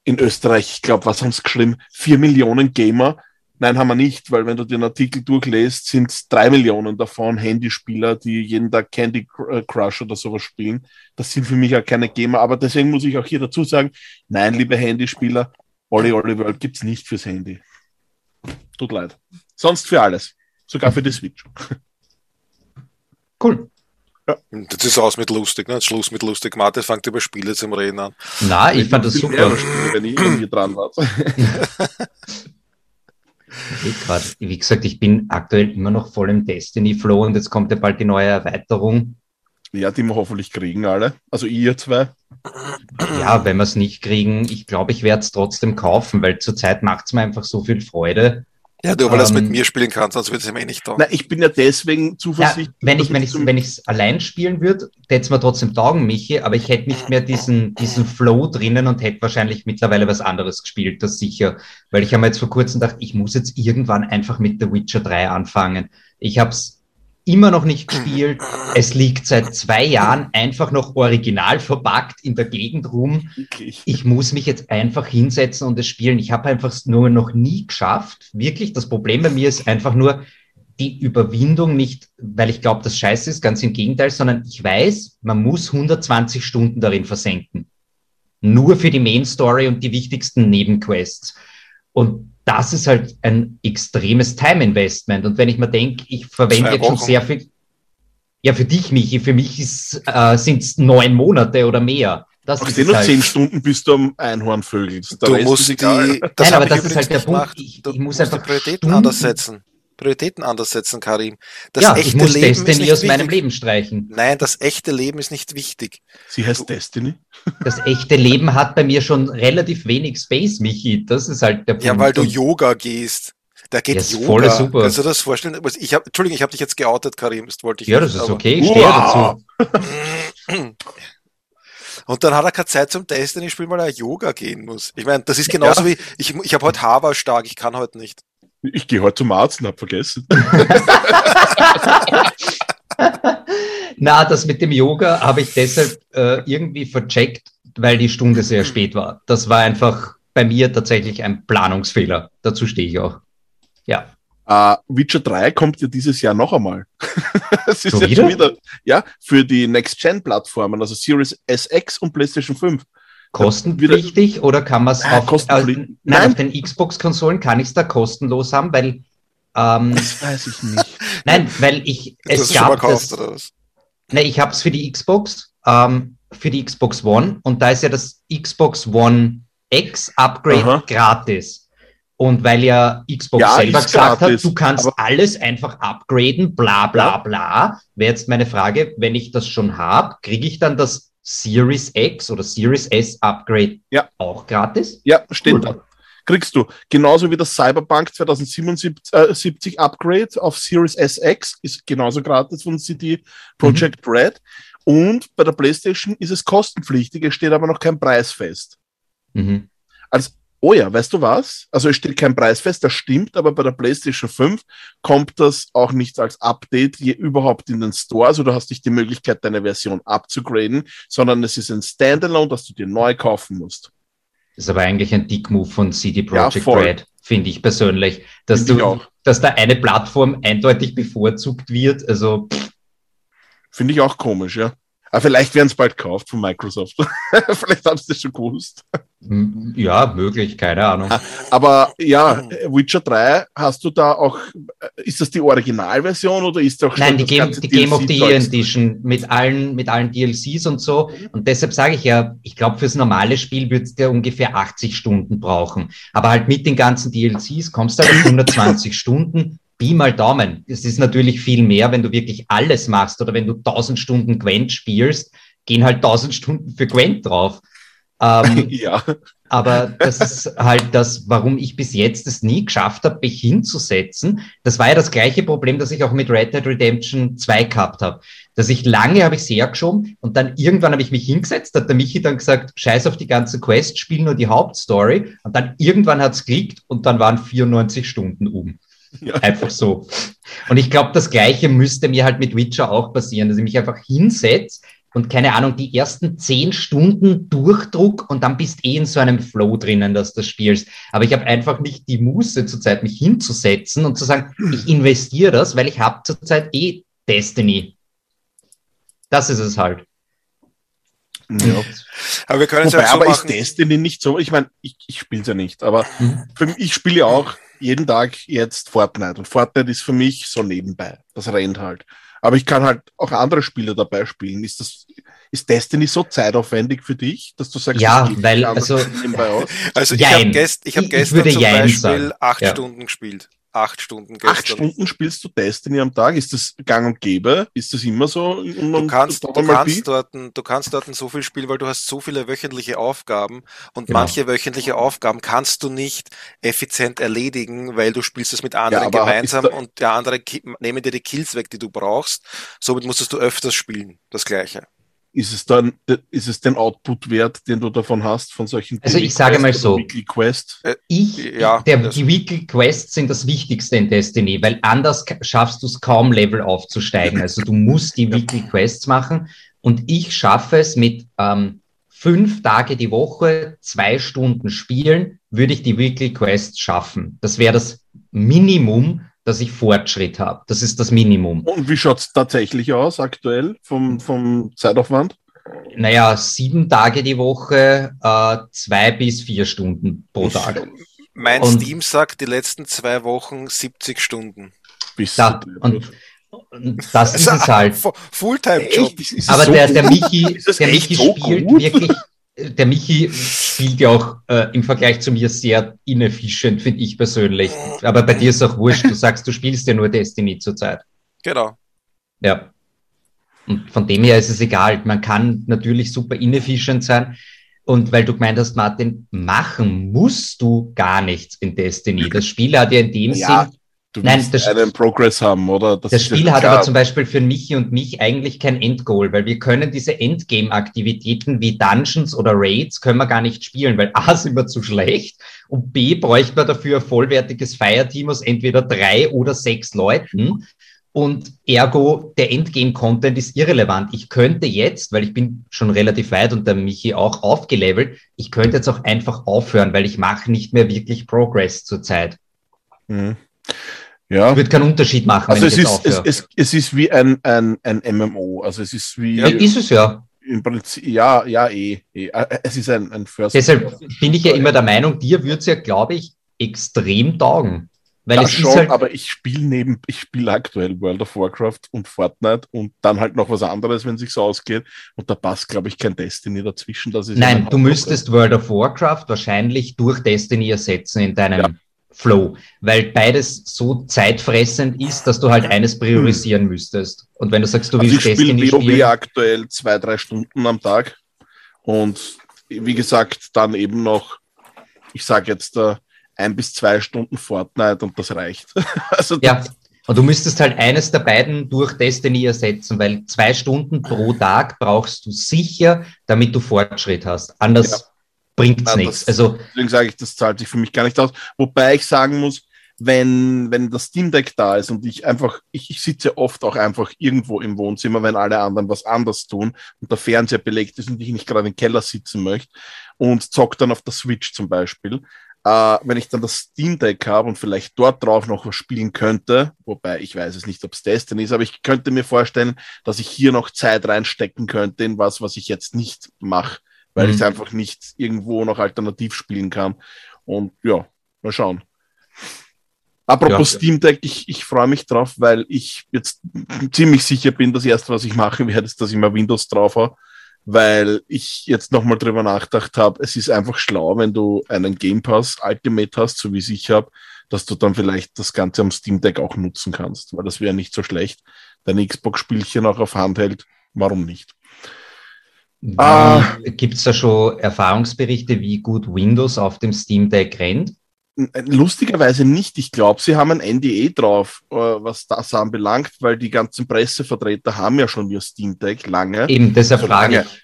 in Österreich, ich glaube, was haben sie geschrieben, vier Millionen Gamer Nein, haben wir nicht, weil wenn du den Artikel durchlässt, sind es drei Millionen davon Handyspieler, die jeden Tag Candy äh, Crush oder sowas spielen. Das sind für mich ja keine Gamer, aber deswegen muss ich auch hier dazu sagen, nein, liebe Handyspieler, Olli Olli World gibt's nicht fürs Handy. Tut leid. Sonst für alles. Sogar für die Switch. Cool. Ja. Das ist aus mit lustig, ne? Schluss mit lustig. Mathe fängt über Spiele zum Reden an. Na, ich fand das super. Spiele, wenn ich hier dran war. grad, wie gesagt, ich bin aktuell immer noch voll im Destiny-Flow und jetzt kommt ja bald die neue Erweiterung. Ja, die wir hoffentlich kriegen alle. Also ihr zwei. Ja, wenn wir es nicht kriegen, ich glaube, ich werde es trotzdem kaufen, weil zurzeit macht es mir einfach so viel Freude. Ja, du, weil ähm, das mit mir spielen kannst, sonst wird es ihm eh nicht taugen. Nein, ich bin ja deswegen zuversichtlich. Ja, wenn ich, wenn ich, wenn ich es allein spielen würde, hätte es mir trotzdem taugen, Michi, aber ich hätte nicht mehr diesen, diesen Flow drinnen und hätte wahrscheinlich mittlerweile was anderes gespielt, das sicher. Weil ich habe mir jetzt vor kurzem gedacht, ich muss jetzt irgendwann einfach mit The Witcher 3 anfangen. Ich habe es immer noch nicht gespielt. Es liegt seit zwei Jahren einfach noch original verpackt in der Gegend rum. Ich muss mich jetzt einfach hinsetzen und es spielen. Ich habe einfach nur noch nie geschafft. Wirklich, das Problem bei mir ist einfach nur die Überwindung nicht, weil ich glaube, das scheiße ist, ganz im Gegenteil, sondern ich weiß, man muss 120 Stunden darin versenken. Nur für die Main Story und die wichtigsten Nebenquests. Und das ist halt ein extremes Time-Investment. Und wenn ich mir denke, ich verwende jetzt schon sehr viel. Ja, für dich, Michi, für mich äh, sind es neun Monate oder mehr. Das Ach, ist nur halt. zehn Stunden bis du am Einhornvögel. Du musst die, das Nein, aber das ist halt der Punkt. Ich, ich muss einfach Prioritäten anders setzen. Prioritäten anders setzen, Karim. Das ja, echte ich muss Leben Destiny aus wichtig. meinem Leben streichen. Nein, das echte Leben ist nicht wichtig. Sie heißt Destiny? Das echte Leben hat bei mir schon relativ wenig Space, Michi. Das ist halt der Punkt. Ja, weil du Yoga gehst. Da geht yes, Yoga. Voll super. Kannst du das vorstellen? Ich hab, Entschuldigung, ich habe dich jetzt geoutet, Karim. Das wollte ich Ja, nicht, das ist okay. Ich stehe wow. dazu. Und dann hat er keine Zeit zum Destiny spielen, weil er Yoga gehen muss. Ich meine, das ist genauso ja. wie, ich, ich habe heute Haarwahl stark, ich kann heute nicht. Ich gehe heute zum Arzt und hab vergessen. Na, das mit dem Yoga habe ich deshalb äh, irgendwie vercheckt, weil die Stunde sehr spät war. Das war einfach bei mir tatsächlich ein Planungsfehler. Dazu stehe ich auch. Ja. Uh, Witcher 3 kommt ja dieses Jahr noch einmal. es ist so jetzt wieder? wieder, ja, für die Next-Gen-Plattformen, also Series SX und PlayStation 5. Kostenpflichtig oder kann man es ah, auf, äh, nein, nein, auf den Xbox-Konsolen kann ich es da kostenlos haben, weil ähm, das weiß ich nicht. Nein, weil ich es gab gekauft, das, oder was? Nein, ich habe es für die Xbox, ähm, für die Xbox One und da ist ja das Xbox One X Upgrade Aha. gratis. Und weil ja Xbox ja, selber gesagt gratis, hat, du kannst alles einfach upgraden, bla bla bla, wäre jetzt meine Frage, wenn ich das schon habe, kriege ich dann das Series X oder Series S Upgrade ja. auch gratis? Ja, steht cool. da. Kriegst du. Genauso wie das Cyberpunk 2077 äh, Upgrade auf Series SX ist genauso gratis von CD Projekt mhm. Red. Und bei der PlayStation ist es kostenpflichtig, es steht aber noch kein Preis fest. Mhm. Als Oh ja, weißt du was? Also es steht kein Preis fest, das stimmt, aber bei der PlayStation 5 kommt das auch nicht als Update je überhaupt in den Store. Also du hast nicht die Möglichkeit, deine Version abzugraden, sondern es ist ein Standalone, das du dir neu kaufen musst. Das ist aber eigentlich ein Dick-Move von CD Projekt ja, Red, finde ich persönlich. Dass find du, dass da eine Plattform eindeutig bevorzugt wird. Also. Finde ich auch komisch, ja. Aber vielleicht werden es bald gekauft von Microsoft. vielleicht haben sie das schon gewusst. Ja, möglich, keine Ahnung. Aber ja, Witcher 3, hast du da auch, ist das die Originalversion oder ist doch Nein, die, Game, die Game of the Year Edition mit allen, mit allen DLCs und so. Und deshalb sage ich ja, ich glaube, fürs normale Spiel wird es ungefähr 80 Stunden brauchen. Aber halt mit den ganzen DLCs kommst du halt auf 120 Stunden Pi mal Daumen. Es ist natürlich viel mehr, wenn du wirklich alles machst oder wenn du 1000 Stunden Gwent spielst, gehen halt 1000 Stunden für Gwent drauf. Ähm, ja. Aber das ist halt das, warum ich bis jetzt es nie geschafft habe, mich hinzusetzen. Das war ja das gleiche Problem, das ich auch mit Red Dead Redemption 2 gehabt habe. Dass ich lange habe ich sehr geschoben und dann irgendwann habe ich mich hingesetzt, hat der Michi dann gesagt, scheiß auf die ganze Quest, spiel nur die Hauptstory. Und dann irgendwann hat es geklickt und dann waren 94 Stunden um. Ja. Einfach so. Und ich glaube, das Gleiche müsste mir halt mit Witcher auch passieren, dass ich mich einfach hinsetze und keine Ahnung, die ersten zehn Stunden Durchdruck und dann bist eh in so einem Flow drinnen, dass du spielst. Aber ich habe einfach nicht die Muße zurzeit, mich hinzusetzen und zu sagen, ich investiere das, weil ich habe zurzeit eh Destiny. Das ist es halt. Ja. Aber wir können es ja so aber machen. ist Destiny nicht so? Ich meine, ich, ich spiele es ja nicht, aber mhm. für mich, ich spiele ja auch jeden Tag jetzt Fortnite. Und Fortnite ist für mich so nebenbei. Das rennt halt. Aber ich kann halt auch andere Spiele dabei spielen. Ist das, ist Destiny so zeitaufwendig für dich, dass du sagst, ja, weil, also, also ich habe gest, hab gestern zum Beispiel sagen. acht ja. Stunden gespielt acht Stunden gestern. Acht Stunden spielst du Destiny am Tag? Ist das gang und gäbe? Ist das immer so? Du kannst, du kannst, dort, du kannst dort so viel spielen, weil du hast so viele wöchentliche Aufgaben und genau. manche wöchentliche Aufgaben kannst du nicht effizient erledigen, weil du spielst es mit anderen ja, gemeinsam und der andere nehmen dir die Kills weg, die du brauchst. Somit musstest du öfters spielen, das Gleiche ist es dann, ist es den Output wert, den du davon hast, von solchen Also ich sage mal so, Weekly Quest? Äh, ich, ja, der, die Weekly Quests sind das Wichtigste in Destiny, weil anders schaffst du es kaum Level aufzusteigen. Also du musst die Weekly Quests machen und ich schaffe es mit ähm, fünf Tage die Woche, zwei Stunden spielen, würde ich die Weekly Quests schaffen. Das wäre das Minimum, dass ich Fortschritt habe. Das ist das Minimum. Und wie schaut es tatsächlich aus aktuell vom, vom Zeitaufwand? Naja, sieben Tage die Woche, äh, zwei bis vier Stunden pro Tag. Mein und, Steam sagt die letzten zwei Wochen 70 Stunden. Bis da, und, und das ist es halt. Fulltime-Job. Aber so der, der Michi, der Michi so spielt gut? wirklich der Michi spielt ja auch äh, im Vergleich zu mir sehr inefficient, finde ich persönlich. Aber bei dir ist auch wurscht. Du sagst, du spielst ja nur Destiny zurzeit. Genau. Ja. Und von dem her ist es egal. Man kann natürlich super inefficient sein. Und weil du gemeint hast, Martin, machen musst du gar nichts in Destiny. Das Spiel hat ja in dem ja, Sinn Du Nein, das, einen Progress haben, oder? Das, das Spiel hat aber zum Beispiel für Michi und mich eigentlich kein Endgoal, weil wir können diese Endgame-Aktivitäten wie Dungeons oder Raids können wir gar nicht spielen, weil A sind wir zu schlecht und B bräuchte man dafür ein vollwertiges Fireteam aus entweder drei oder sechs Leuten. und ergo der Endgame-Content ist irrelevant. Ich könnte jetzt, weil ich bin schon relativ weit und der Michi auch aufgelevelt, ich könnte jetzt auch einfach aufhören, weil ich mache nicht mehr wirklich Progress zurzeit. Mhm. Ja. Wird keinen Unterschied machen. Also es ist, es, es, es, ist wie ein, ein, ein MMO. Also es ist wie. Ja, ist es ja. Im Prinzip, ja, ja, eh, eh. Es ist ein, ein First. Deshalb bin ich ja immer der Meinung, dir würde es ja, glaube ich, extrem taugen. Weil das es schon, halt aber ich spiele neben, ich spiele aktuell World of Warcraft und Fortnite und dann halt noch was anderes, wenn es sich so ausgeht. Und da passt, glaube ich, kein Destiny dazwischen. Das ist Nein, du müsstest World of Warcraft wahrscheinlich durch Destiny ersetzen in deinem ja. Flow, weil beides so zeitfressend ist, dass du halt eines priorisieren müsstest. Und wenn du sagst, du also willst ich Destiny WoW spielen. aktuell zwei, drei Stunden am Tag und wie gesagt, dann eben noch, ich sage jetzt, uh, ein bis zwei Stunden Fortnite und das reicht. also ja. Und du müsstest halt eines der beiden durch Destiny ersetzen, weil zwei Stunden pro Tag brauchst du sicher, damit du Fortschritt hast. Anders ja. Bringt es nichts. Also, deswegen sage ich, das zahlt sich für mich gar nicht aus. Wobei ich sagen muss, wenn, wenn das Steam Deck da ist und ich einfach, ich, ich sitze oft auch einfach irgendwo im Wohnzimmer, wenn alle anderen was anders tun und der Fernseher belegt ist und ich nicht gerade im Keller sitzen möchte und zock dann auf der Switch zum Beispiel, äh, wenn ich dann das Steam Deck habe und vielleicht dort drauf noch was spielen könnte, wobei ich weiß es nicht, ob es Destiny ist, aber ich könnte mir vorstellen, dass ich hier noch Zeit reinstecken könnte in was, was ich jetzt nicht mache, weil mhm. ich es einfach nicht irgendwo noch alternativ spielen kann. Und ja, mal schauen. Apropos ja, Steam Deck, ich, ich freue mich drauf, weil ich jetzt ziemlich sicher bin, das erste, was ich mache, werde, ist, dass ich mal Windows drauf habe weil ich jetzt nochmal drüber nachgedacht habe, es ist einfach schlau, wenn du einen Game Pass Ultimate hast, so wie es ich habe, dass du dann vielleicht das Ganze am Steam Deck auch nutzen kannst, weil das wäre nicht so schlecht. Dein Xbox-Spielchen auch auf Handheld, warum nicht? Ah, Gibt es da schon Erfahrungsberichte, wie gut Windows auf dem Steam Deck rennt? Lustigerweise nicht. Ich glaube, sie haben ein NDA drauf, äh, was das anbelangt, weil die ganzen Pressevertreter haben ja schon ihr Steam Deck lange. Eben, deshalb so frage ich.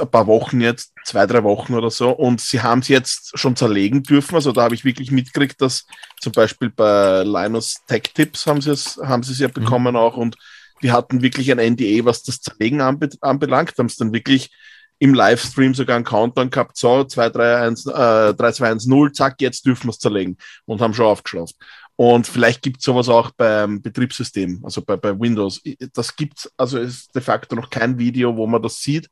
Ein paar Wochen jetzt, zwei, drei Wochen oder so. Und sie haben es jetzt schon zerlegen dürfen. Also da habe ich wirklich mitgekriegt, dass zum Beispiel bei Linus Tech Tips haben sie es, haben sie es ja mhm. bekommen mhm. auch. Und die hatten wirklich ein NDA, was das Zerlegen anbe anbelangt. Haben es dann wirklich im Livestream sogar einen Countdown gehabt, so 2, 3, 1, äh, 3, 2, 1, 0, zack, jetzt dürfen wir es zerlegen und haben schon aufgeschlossen. Und vielleicht gibt es sowas auch beim Betriebssystem, also bei, bei Windows. Das gibt also ist de facto noch kein Video, wo man das sieht.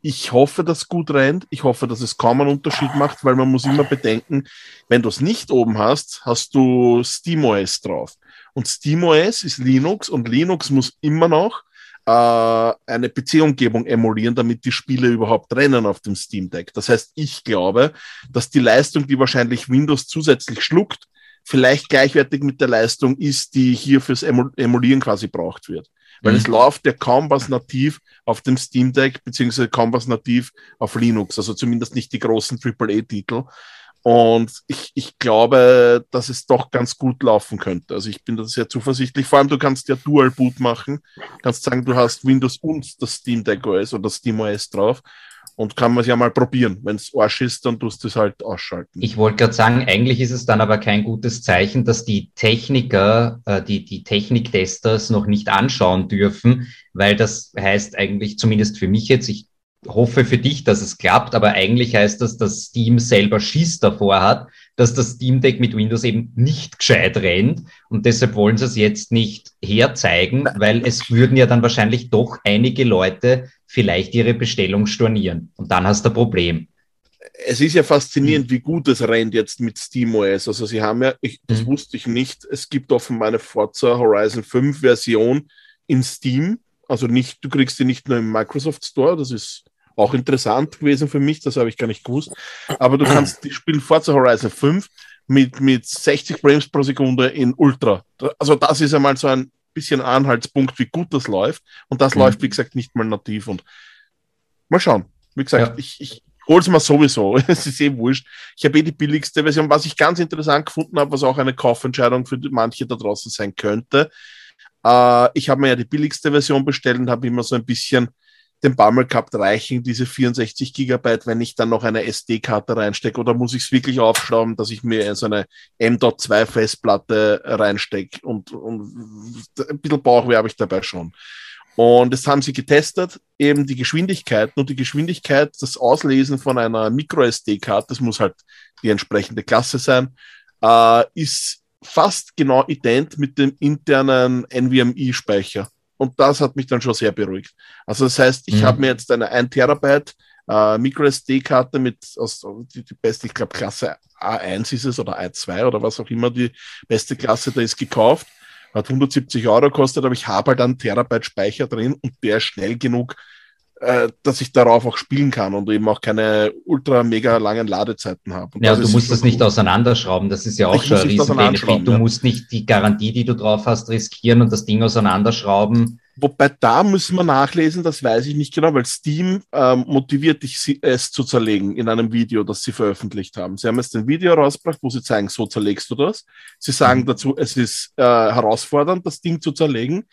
Ich hoffe, dass gut rennt. Ich hoffe, dass es kaum einen Unterschied macht, weil man muss immer bedenken, wenn du es nicht oben hast, hast du SteamOS drauf. Und SteamOS ist Linux und Linux muss immer noch äh, eine PC-Umgebung emulieren, damit die Spiele überhaupt rennen auf dem Steam Deck. Das heißt, ich glaube, dass die Leistung, die wahrscheinlich Windows zusätzlich schluckt, vielleicht gleichwertig mit der Leistung ist, die hier fürs Emulieren quasi braucht wird. Weil mhm. es läuft ja kaum was nativ auf dem Steam Deck, beziehungsweise kaum was nativ auf Linux, also zumindest nicht die großen AAA-Titel. Und ich, ich glaube, dass es doch ganz gut laufen könnte. Also ich bin da sehr zuversichtlich. Vor allem, du kannst ja Dual Boot machen. Kannst sagen, du hast Windows und das Steam Deck OS oder das Steam OS drauf. Und kann man es ja mal probieren. Wenn es Arsch ist, dann tust du es halt ausschalten. Ich wollte gerade sagen, eigentlich ist es dann aber kein gutes Zeichen, dass die Techniker, äh, die, die Techniktester es noch nicht anschauen dürfen, weil das heißt eigentlich, zumindest für mich jetzt, ich hoffe für dich, dass es klappt, aber eigentlich heißt das, dass Steam selber Schiss davor hat, dass das Steam Deck mit Windows eben nicht gescheit rennt und deshalb wollen sie es jetzt nicht herzeigen, weil es würden ja dann wahrscheinlich doch einige Leute vielleicht ihre Bestellung stornieren und dann hast du ein Problem. Es ist ja faszinierend, wie gut es rennt jetzt mit SteamOS. Also sie haben ja, ich, das mhm. wusste ich nicht, es gibt offenbar eine Forza Horizon 5 Version in Steam. Also nicht, du kriegst die nicht nur im Microsoft Store, das ist auch interessant gewesen für mich, das habe ich gar nicht gewusst. Aber du kannst die spielen Forza Horizon 5 mit, mit 60 Frames pro Sekunde in Ultra. Also das ist einmal so ein bisschen Anhaltspunkt, wie gut das läuft. Und das mhm. läuft, wie gesagt, nicht mal nativ. Und mal schauen. Wie gesagt, ja. ich, ich hole es mal sowieso. es ist eh wurscht. Ich habe eh die billigste Version. Was ich ganz interessant gefunden habe, was auch eine Kaufentscheidung für manche da draußen sein könnte. Äh, ich habe mir ja die billigste Version bestellt und habe immer so ein bisschen den Bammel gehabt, reichen diese 64 Gigabyte, wenn ich dann noch eine SD-Karte reinstecke oder muss ich es wirklich aufschrauben, dass ich mir so eine M.2 Festplatte reinstecke und, und ein bisschen Bauchweh habe ich dabei schon. Und das haben sie getestet, eben die Geschwindigkeiten und die Geschwindigkeit, das Auslesen von einer Micro-SD-Karte, das muss halt die entsprechende Klasse sein, äh, ist fast genau ident mit dem internen NVMe-Speicher. Und das hat mich dann schon sehr beruhigt. Also das heißt, ich mhm. habe mir jetzt eine 1 Terabyte äh, MicroSD-Karte mit aus, die, die beste, ich glaube Klasse A1 ist es oder A2 oder was auch immer die beste Klasse da ist gekauft. Hat 170 Euro gekostet, aber ich habe halt einen Terabyte Speicher drin und der ist schnell genug, äh, dass ich darauf auch spielen kann und eben auch keine ultra mega langen Ladezeiten habe. Und ja, du musst das nicht auseinanderschrauben, das ist ja auch ich schon ein Riesenbenefit. Du ja. musst nicht die Garantie, die du drauf hast, riskieren und das Ding auseinanderschrauben. Wobei da müssen wir nachlesen, das weiß ich nicht genau, weil Steam ähm, motiviert dich, es zu zerlegen in einem Video, das sie veröffentlicht haben. Sie haben jetzt ein Video rausgebracht, wo sie zeigen, so zerlegst du das. Sie sagen mhm. dazu, es ist äh, herausfordernd, das Ding zu zerlegen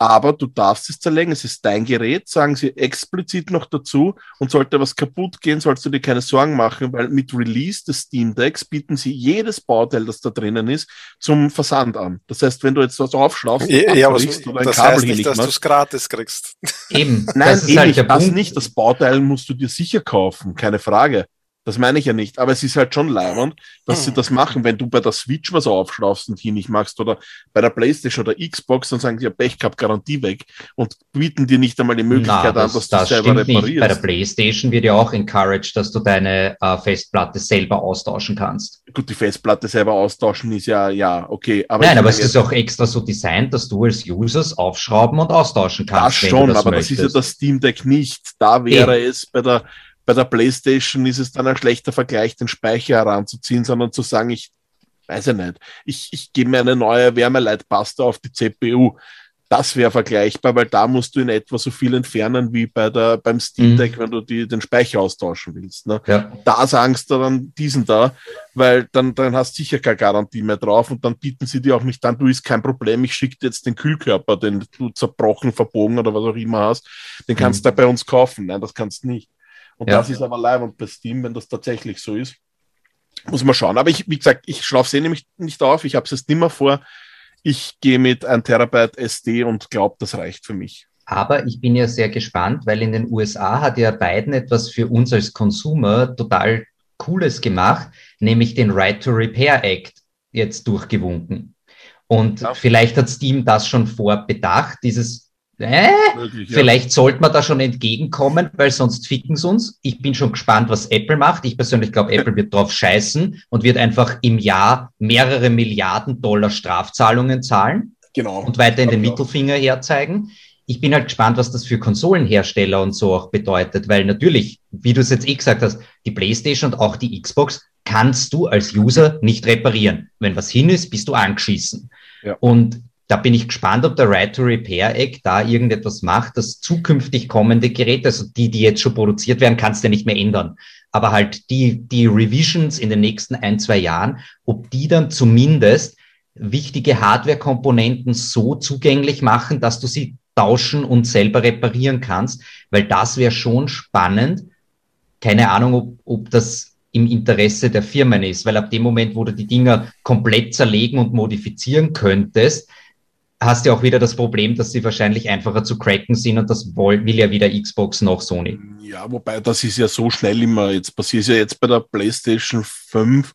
aber du darfst es zerlegen, es ist dein Gerät, sagen sie explizit noch dazu und sollte was kaputt gehen, sollst du dir keine Sorgen machen, weil mit Release des Steam Decks bieten sie jedes Bauteil, das da drinnen ist, zum Versand an. Das heißt, wenn du jetzt was aufschlaufst, ja, ja, was, oder ein das Kabel heißt nicht, dass du es gratis kriegst. Eben. Nein, das, halt das nicht. Das Bauteil musst du dir sicher kaufen, keine Frage. Das meine ich ja nicht. Aber es ist halt schon leibend, dass sie das machen. Wenn du bei der Switch was aufschraubst und hier nicht machst oder bei der Playstation oder Xbox, dann sagen sie ja Pech gehabt, Garantie weg und bieten dir nicht einmal die Möglichkeit Na, das, an, dass das du selber reparierst. Nicht. Bei der Playstation wird ja auch encouraged, dass du deine äh, Festplatte selber austauschen kannst. Gut, die Festplatte selber austauschen ist ja, ja, okay. Aber Nein, aber es ist auch extra so designt, dass du als Users aufschrauben und austauschen kannst. Das schon, das aber möchtest. das ist ja das Steam Deck nicht. Da wäre Eben. es bei der bei der PlayStation ist es dann ein schlechter Vergleich, den Speicher heranzuziehen, sondern zu sagen, ich weiß ja nicht, ich, ich gebe mir eine neue Wärmeleitpaste auf die CPU. Das wäre vergleichbar, weil da musst du in etwa so viel entfernen wie bei der, beim Steam. Deck, mhm. wenn du die, den Speicher austauschen willst. Ne? Ja. Da sagst du dann diesen da, weil dann, dann hast du sicher keine Garantie mehr drauf und dann bieten sie dir auch nicht an, du ist kein Problem, ich schicke dir jetzt den Kühlkörper, den du zerbrochen, verbogen oder was auch immer hast, den kannst mhm. du bei uns kaufen. Nein, das kannst du nicht. Und ja. das ist aber live und bei Steam, wenn das tatsächlich so ist, muss man schauen. Aber ich, wie gesagt, ich schlafe eh nämlich nicht auf. Ich habe es jetzt nicht mehr vor. Ich gehe mit 1 Terabyte SD und glaube, das reicht für mich. Aber ich bin ja sehr gespannt, weil in den USA hat ja Biden etwas für uns als Consumer total Cooles gemacht, nämlich den Right to Repair Act jetzt durchgewunken. Und ja. vielleicht hat Steam das schon vorbedacht, dieses äh, Möglich, ja. Vielleicht sollte man da schon entgegenkommen, weil sonst ficken sie uns. Ich bin schon gespannt, was Apple macht. Ich persönlich glaube, Apple wird drauf scheißen und wird einfach im Jahr mehrere Milliarden Dollar Strafzahlungen zahlen. Genau. Und weiter in den Mittelfinger herzeigen. Ich bin halt gespannt, was das für Konsolenhersteller und so auch bedeutet, weil natürlich, wie du es jetzt eh gesagt hast, die PlayStation und auch die Xbox kannst du als User nicht reparieren. Wenn was hin ist, bist du angeschissen. Ja. Und da bin ich gespannt, ob der Right to Repair Act da irgendetwas macht, dass zukünftig kommende Geräte, also die, die jetzt schon produziert werden, kannst du ja nicht mehr ändern. Aber halt die, die Revisions in den nächsten ein, zwei Jahren, ob die dann zumindest wichtige Hardware-Komponenten so zugänglich machen, dass du sie tauschen und selber reparieren kannst, weil das wäre schon spannend. Keine Ahnung, ob, ob das im Interesse der Firmen ist, weil ab dem Moment, wo du die Dinger komplett zerlegen und modifizieren könntest, hast du auch wieder das Problem, dass sie wahrscheinlich einfacher zu cracken sind und das will, ja weder Xbox noch Sony. Ja, wobei das ist ja so schnell immer. Jetzt passiert ja jetzt bei der PlayStation 5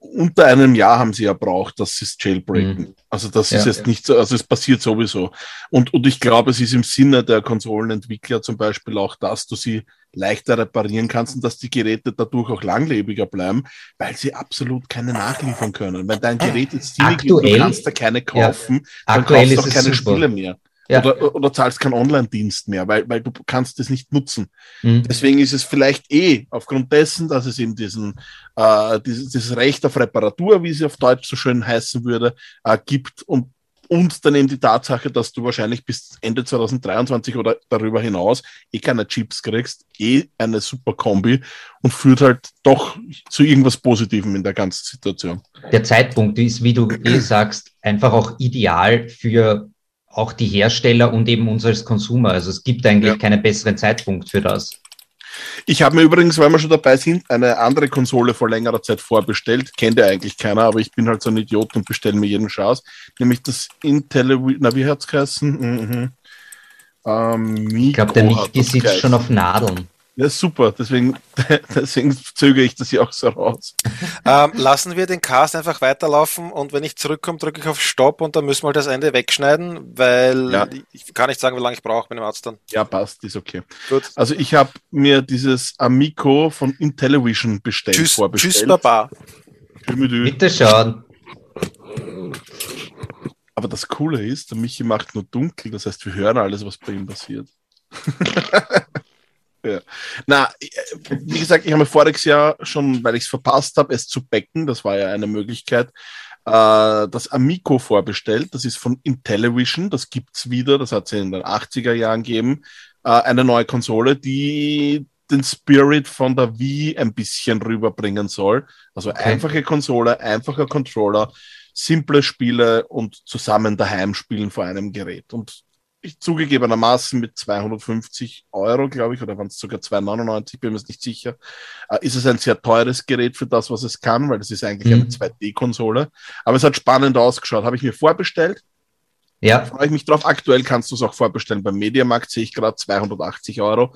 unter einem Jahr haben sie ja braucht, dass sie es jailbreaken. Mhm. Also das ja, ist jetzt ja. nicht so, also es passiert sowieso. Und, und ich glaube, es ist im Sinne der Konsolenentwickler zum Beispiel auch, dass du sie leichter reparieren kannst und dass die Geräte dadurch auch langlebiger bleiben, weil sie absolut keine nachliefern können. Wenn dein Gerät jetzt ziemlich ist, du kannst da keine kaufen, ja, dann kaufst du auch keine super. Spiele mehr. Ja. Oder, oder zahlst keinen Online-Dienst mehr, weil, weil du kannst es nicht nutzen. Mhm. Deswegen ist es vielleicht eh aufgrund dessen, dass es eben diesen, äh, dieses, dieses Recht auf Reparatur, wie es auf Deutsch so schön heißen würde, äh, gibt und und dann eben die Tatsache, dass du wahrscheinlich bis Ende 2023 oder darüber hinaus eh keine Chips kriegst, eh eine super Kombi und führt halt doch zu irgendwas Positivem in der ganzen Situation. Der Zeitpunkt ist, wie du eh sagst, einfach auch ideal für auch die Hersteller und eben uns als Konsumer. Also es gibt eigentlich ja. keinen besseren Zeitpunkt für das. Ich habe mir übrigens, weil wir schon dabei sind, eine andere Konsole vor längerer Zeit vorbestellt. Kennt ja eigentlich keiner, aber ich bin halt so ein Idiot und bestelle mir jeden Chance. Nämlich das Intel, na wie hat's geheißen? Mhm. Ähm, ich glaube, der Michi sitzt schon auf Nadeln. Ja, super. Deswegen, deswegen zögere ich das hier auch so raus. Ähm, lassen wir den Cast einfach weiterlaufen und wenn ich zurückkomme, drücke ich auf Stopp und dann müssen wir das Ende wegschneiden, weil ja. ich kann nicht sagen, wie lange ich brauche mit dem Arzt dann. Ja, passt, ist okay. Gut. Also ich habe mir dieses Amico von Intellivision bestellt, tschüss, vorbestellt. Tschüss, Baba. Bitte schauen. Aber das Coole ist, der Michi macht nur dunkel, das heißt, wir hören alles, was bei ihm passiert. Ja. Na, wie gesagt, ich habe mir voriges Jahr schon, weil ich es verpasst habe, es zu backen, das war ja eine Möglichkeit, äh, das Amico vorbestellt. Das ist von Intellivision, das gibt's wieder, das hat es in den 80er Jahren gegeben. Äh, eine neue Konsole, die den Spirit von der Wii ein bisschen rüberbringen soll. Also okay. einfache Konsole, einfacher Controller, simple Spiele und zusammen daheim spielen vor einem Gerät. Und ich zugegebenermaßen mit 250 Euro, glaube ich, oder waren es sogar 299, bin mir nicht sicher, äh, ist es ein sehr teures Gerät für das, was es kann, weil es ist eigentlich mhm. eine 2D-Konsole. Aber es hat spannend ausgeschaut. Habe ich mir vorbestellt. Ja. Freue ich mich drauf. Aktuell kannst du es auch vorbestellen. Beim Mediamarkt sehe ich gerade 280 Euro.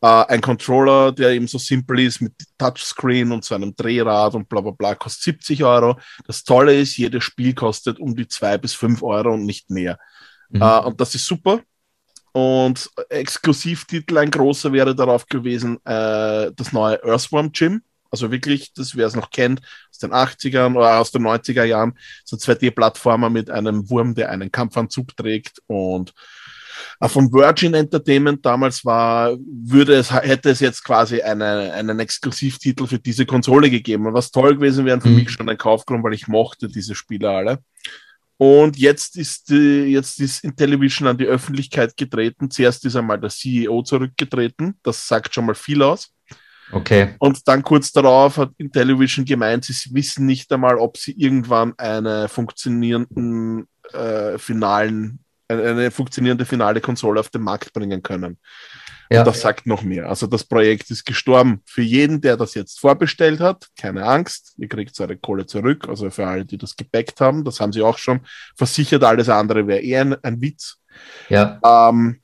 Äh, ein Controller, der eben so simpel ist mit Touchscreen und so einem Drehrad und bla bla bla, kostet 70 Euro. Das Tolle ist, jedes Spiel kostet um die zwei bis fünf Euro und nicht mehr. Mhm. Uh, und das ist super. Und Exklusivtitel, ein großer wäre darauf gewesen, äh, das neue Earthworm Gym. Also wirklich, das wer es noch kennt, aus den 80ern oder aus den 90er Jahren, so 2D-Plattformer mit einem Wurm, der einen Kampfanzug trägt und äh, von Virgin Entertainment damals war, würde es, hätte es jetzt quasi eine, einen Exklusivtitel für diese Konsole gegeben. Und was toll gewesen wäre für mhm. mich schon ein Kaufgrund, weil ich mochte diese Spiele alle. Und jetzt ist, äh, jetzt ist Intellivision an die Öffentlichkeit getreten. Zuerst ist einmal der CEO zurückgetreten. Das sagt schon mal viel aus. Okay. Und dann kurz darauf hat Intellivision gemeint, sie wissen nicht einmal, ob sie irgendwann eine funktionierenden äh, finalen, eine, funktionierende finale Konsole auf den Markt bringen können. Ja. Und das sagt noch mehr. Also das Projekt ist gestorben. Für jeden, der das jetzt vorbestellt hat, keine Angst, ihr kriegt eure Kohle zurück. Also für alle, die das gebackt haben, das haben sie auch schon versichert. Alles andere wäre eher ein, ein Witz. Ja. Ähm,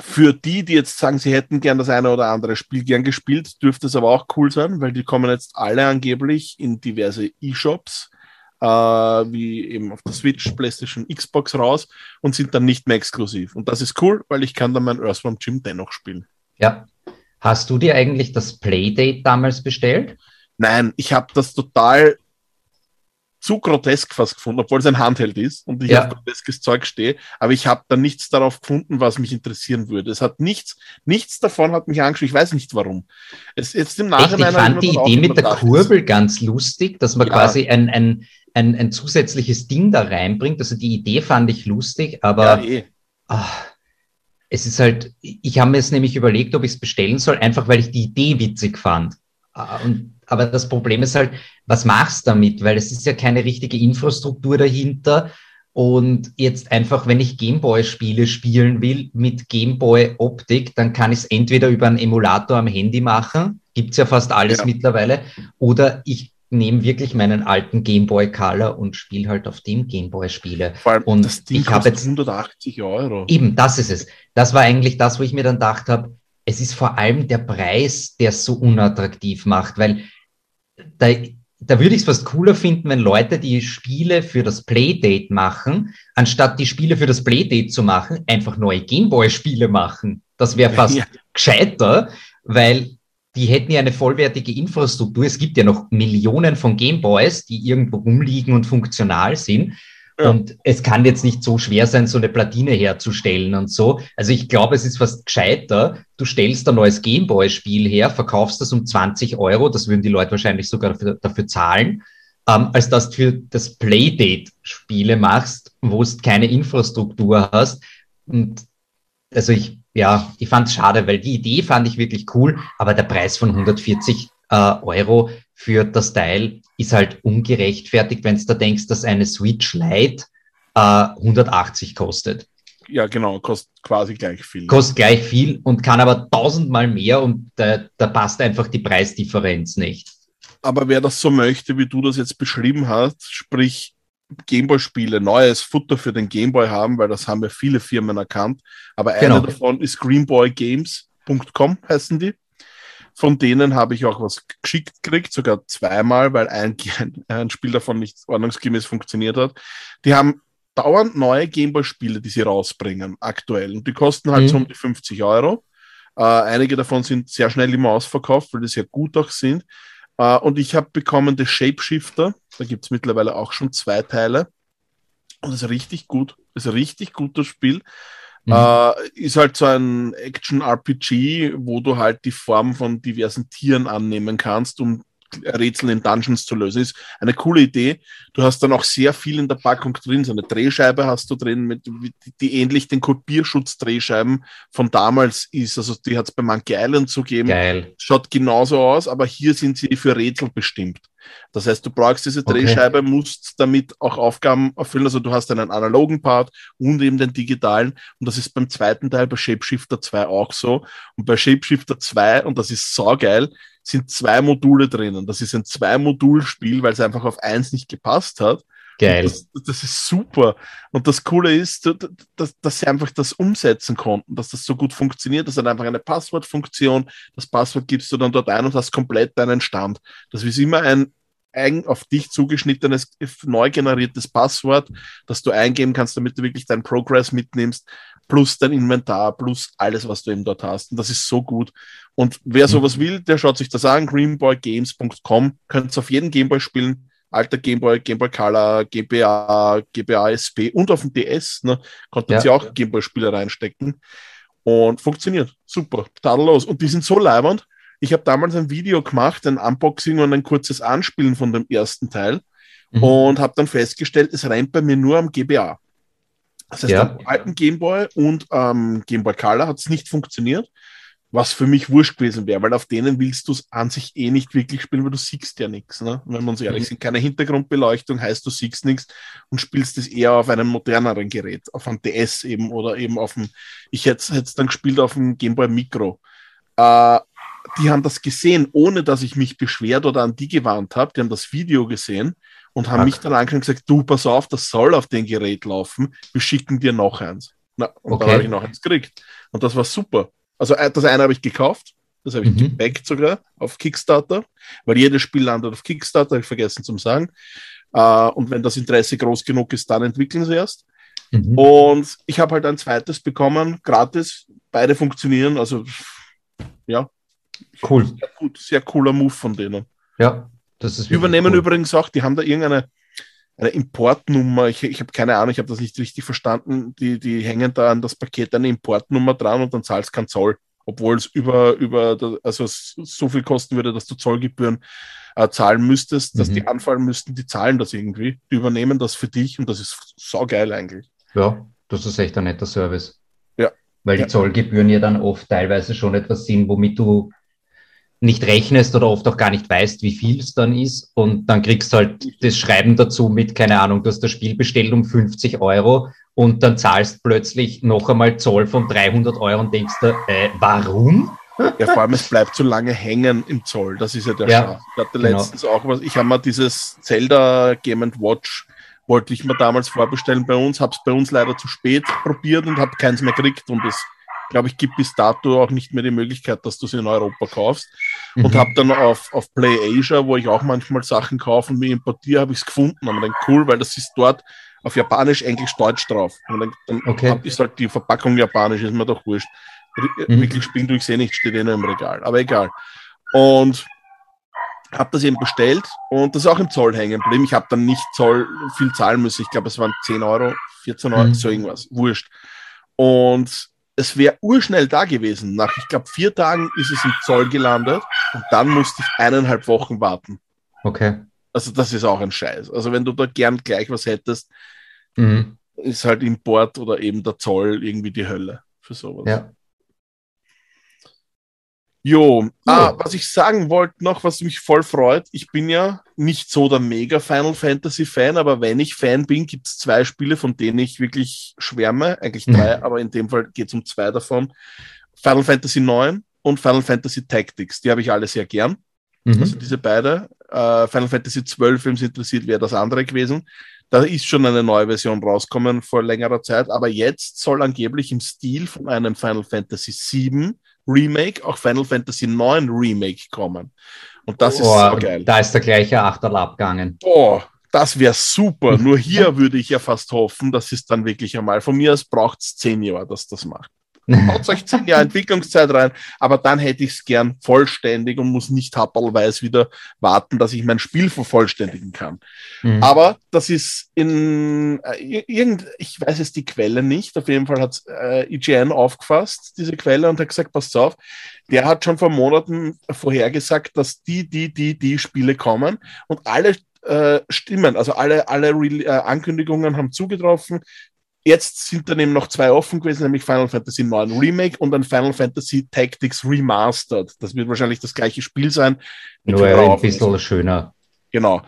für die, die jetzt sagen, sie hätten gern das eine oder andere Spiel gern gespielt, dürfte es aber auch cool sein, weil die kommen jetzt alle angeblich in diverse E-Shops äh, wie eben auf der Switch, PlayStation, Xbox raus und sind dann nicht mehr exklusiv. Und das ist cool, weil ich kann dann mein Earthworm Jim dennoch spielen. Ja. Hast du dir eigentlich das Playdate damals bestellt? Nein, ich habe das total zu grotesk fast gefunden, obwohl es ein Handheld ist und ich ja. auf groteskes Zeug stehe, aber ich habe da nichts darauf gefunden, was mich interessieren würde. Es hat nichts, nichts davon hat mich angeschaut, ich weiß nicht warum. Es, jetzt im Nachhinein Echt, ich fand die Idee mit der Kurbel ist. ganz lustig, dass man ja. quasi ein, ein, ein, ein zusätzliches Ding da reinbringt. Also die Idee fand ich lustig, aber ja, eh. ach, es ist halt, ich habe mir jetzt nämlich überlegt, ob ich es bestellen soll, einfach weil ich die Idee witzig fand. Ah, und, aber das Problem ist halt, was machst du damit? Weil es ist ja keine richtige Infrastruktur dahinter. Und jetzt einfach, wenn ich Gameboy-Spiele spielen will mit Gameboy-Optik, dann kann ich es entweder über einen Emulator am Handy machen, gibt's ja fast alles ja. mittlerweile, oder ich nehme wirklich meinen alten Game Boy Color und spiele halt auf dem Game Boy Spiele. Vor allem und das Ding ich habe jetzt 180 Euro. Eben, das ist es. Das war eigentlich das, wo ich mir dann gedacht habe, es ist vor allem der Preis, der es so unattraktiv macht, weil da, da würde ich es fast cooler finden, wenn Leute die Spiele für das Playdate machen, anstatt die Spiele für das Playdate zu machen, einfach neue Gameboy-Spiele machen. Das wäre fast ja. gescheiter, weil die hätten ja eine vollwertige Infrastruktur. Es gibt ja noch Millionen von Gameboys, die irgendwo rumliegen und funktional sind. Und es kann jetzt nicht so schwer sein, so eine Platine herzustellen und so. Also ich glaube, es ist fast gescheiter. Du stellst ein neues Gameboy-Spiel her, verkaufst das um 20 Euro, das würden die Leute wahrscheinlich sogar dafür, dafür zahlen, ähm, als dass du für das Playdate Spiele machst, wo du keine Infrastruktur hast. Und also ich ja, ich fand es schade, weil die Idee fand ich wirklich cool, aber der Preis von 140 äh, Euro für das Teil ist halt ungerechtfertigt, wenn du da denkst, dass eine Switch Lite äh, 180 kostet. ja genau, kostet quasi gleich viel. Kostet gleich viel und kann aber tausendmal mehr und da, da passt einfach die Preisdifferenz nicht. Aber wer das so möchte, wie du das jetzt beschrieben hast, sprich Gameboy-Spiele, neues Futter für den Gameboy haben, weil das haben ja viele Firmen erkannt. Aber genau. eine davon ist greenboygames.com heißen die. Von denen habe ich auch was geschickt gekriegt, sogar zweimal, weil ein, ein Spiel davon nicht ordnungsgemäß funktioniert hat. Die haben dauernd neue Gameboy-Spiele, die sie rausbringen, aktuell. Und die kosten halt mhm. so um die 50 Euro. Äh, einige davon sind sehr schnell immer ausverkauft, weil die sehr gut auch sind. Äh, und ich habe bekommen The Shapeshifter. Da gibt es mittlerweile auch schon zwei Teile. Und das ist richtig gut. Das ist ein richtig gutes Spiel. Mhm. Äh, ist halt so ein Action-RPG, wo du halt die Form von diversen Tieren annehmen kannst, um Rätsel in Dungeons zu lösen. Ist eine coole Idee. Du hast dann auch sehr viel in der Packung drin. So eine Drehscheibe hast du drin, mit, die ähnlich den Kopierschutz-Drehscheiben von damals ist. Also die hat es bei Monkey Island zu geben. Geil. Schaut genauso aus, aber hier sind sie für Rätsel bestimmt. Das heißt, du brauchst diese Drehscheibe, okay. musst damit auch Aufgaben erfüllen. Also du hast einen analogen Part und eben den digitalen. Und das ist beim zweiten Teil bei Shapeshifter 2 auch so. Und bei Shapeshifter 2, und das ist saugeil, sind zwei Module drinnen. Das ist ein Zwei-Modul-Spiel, weil es einfach auf eins nicht gepasst hat. Geil. Das, das, ist super. Und das Coole ist, dass, dass, sie einfach das umsetzen konnten, dass das so gut funktioniert. Das hat einfach eine Passwortfunktion. Das Passwort gibst du dann dort ein und hast komplett deinen Stand. Das ist immer ein eigen auf dich zugeschnittenes, neu generiertes Passwort, das du eingeben kannst, damit du wirklich deinen Progress mitnimmst, plus dein Inventar, plus alles, was du eben dort hast. Und das ist so gut. Und wer sowas will, der schaut sich das an, greenboygames.com, könnt es auf jeden Gameboy spielen, alter Gameboy, Gameboy Color, GBA, GBA SP und auf dem DS, ne, konnten ja. sie auch Gameboy-Spiele reinstecken. Und funktioniert. Super, tadellos. Und die sind so leibend. Ich habe damals ein Video gemacht, ein Unboxing und ein kurzes Anspielen von dem ersten Teil mhm. und habe dann festgestellt, es rennt bei mir nur am GBA. Das heißt, ja. am alten Gameboy und am ähm, Gameboy Color hat es nicht funktioniert was für mich wurscht gewesen wäre, weil auf denen willst du es an sich eh nicht wirklich spielen, weil du siehst ja nichts. Ne? Wenn wir uns ehrlich mhm. sind, keine Hintergrundbeleuchtung heißt, du siehst nichts und spielst es eher auf einem moderneren Gerät, auf einem DS eben oder eben auf dem, ich hätte es dann gespielt auf dem Gameboy Micro. Äh, die haben das gesehen, ohne dass ich mich beschwert oder an die gewarnt habe. Die haben das Video gesehen und haben Ach. mich dann angefangen und gesagt, du, pass auf, das soll auf dem Gerät laufen, wir schicken dir noch eins. Na, und okay. dann habe ich noch eins gekriegt. Und das war super. Also äh, das eine habe ich gekauft, das habe ich mhm. gebackt sogar auf Kickstarter, weil jedes Spiel landet auf Kickstarter, habe ich vergessen zu sagen. Uh, und wenn das Interesse groß genug ist, dann entwickeln sie erst. Mhm. Und ich habe halt ein zweites bekommen, gratis. Beide funktionieren, also ja. Cool. Sehr, gut, sehr cooler Move von denen. Ja, das ist. Übernehmen cool. übrigens auch, die haben da irgendeine eine Importnummer, ich, ich habe keine Ahnung, ich habe das nicht richtig verstanden, die, die hängen da an das Paket eine Importnummer dran und dann zahlst kein Zoll, obwohl es über, über also so viel kosten würde, dass du Zollgebühren äh, zahlen müsstest, mhm. dass die anfallen müssten, die zahlen das irgendwie, die übernehmen das für dich und das ist saugeil eigentlich. Ja, das ist echt ein netter Service. Ja. Weil die ja. Zollgebühren ja dann oft teilweise schon etwas sind, womit du nicht rechnest oder oft auch gar nicht weißt, wie viel es dann ist. Und dann kriegst du halt das Schreiben dazu mit, keine Ahnung, du hast das Spiel bestellt um 50 Euro und dann zahlst plötzlich noch einmal Zoll von 300 Euro und denkst du, äh, warum? Ja, vor allem, es bleibt zu lange hängen im Zoll. Das ist ja der ja. Ich hatte genau. letztens auch was, ich habe mal dieses Zelda Game Watch, wollte ich mir damals vorbestellen bei uns, habe es bei uns leider zu spät probiert und habe keins mehr gekriegt und es glaube ich, gibt bis dato auch nicht mehr die Möglichkeit, dass du sie in Europa kaufst. Mhm. Und habe dann auf, auf Play Asia, wo ich auch manchmal Sachen kaufe und mir importiere, habe ich es gefunden. Aber dann cool, weil das ist dort auf Japanisch, Englisch, Deutsch drauf. Und dann, dann okay. ist halt die Verpackung japanisch, ist mir doch wurscht. Mhm. Wirklich spielen tue ich eh nicht, steht eh nur im Regal. Aber egal. Und habe das eben bestellt und das ist auch im Zoll hängen geblieben. Ich habe dann nicht Zoll viel zahlen müssen. Ich glaube, es waren 10 Euro, 14 Euro, mhm. so irgendwas. Wurscht. Und es wäre urschnell da gewesen. Nach, ich glaube, vier Tagen ist es im Zoll gelandet und dann musste ich eineinhalb Wochen warten. Okay. Also das ist auch ein Scheiß. Also wenn du da gern gleich was hättest, mhm. ist halt Import oder eben der Zoll irgendwie die Hölle für sowas. Ja. Jo, ah, was ich sagen wollte noch, was mich voll freut, ich bin ja nicht so der mega Final Fantasy Fan, aber wenn ich Fan bin, gibt es zwei Spiele, von denen ich wirklich schwärme, eigentlich drei, mhm. aber in dem Fall geht es um zwei davon. Final Fantasy 9 und Final Fantasy Tactics, die habe ich alle sehr gern. Mhm. Also diese beide. Äh, Final Fantasy 12, wenn es interessiert, wäre das andere gewesen. Da ist schon eine neue Version rausgekommen vor längerer Zeit, aber jetzt soll angeblich im Stil von einem Final Fantasy 7 Remake auch Final Fantasy 9 Remake kommen. Und das oh, ist geil. Da ist der gleiche Achterl abgegangen. Boah, das wäre super. Nur hier würde ich ja fast hoffen, dass es dann wirklich einmal, von mir aus braucht es zehn Jahre, dass das macht. Haut euch zehn Jahre Entwicklungszeit rein, aber dann hätte ich es gern vollständig und muss nicht happerlweise wieder warten, dass ich mein Spiel vervollständigen kann. Mhm. Aber das ist in äh, irgend, ich weiß es die Quelle nicht, auf jeden Fall hat äh, IGN aufgefasst, diese Quelle, und hat gesagt, passt auf, der hat schon vor Monaten vorhergesagt, dass die, die, die, die Spiele kommen und alle äh, Stimmen, also alle, alle Re äh, Ankündigungen haben zugetroffen. Jetzt sind dann eben noch zwei offen gewesen, nämlich Final Fantasy IX Remake und ein Final Fantasy Tactics Remastered. Das wird wahrscheinlich das gleiche Spiel sein. Nur ein bisschen schöner. Genau.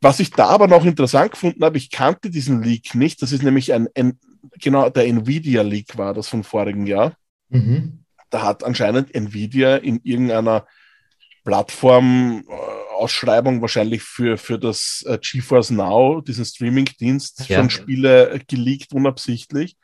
Was ich da aber noch interessant gefunden habe, ich kannte diesen Leak nicht. Das ist nämlich ein, ein genau der Nvidia Leak war das vom vorigen Jahr. Mhm. Da hat anscheinend Nvidia in irgendeiner Plattform-Ausschreibung wahrscheinlich für, für das äh, GeForce Now, diesen Streaming-Dienst, ja. schon Spiele geleakt, unabsichtlich.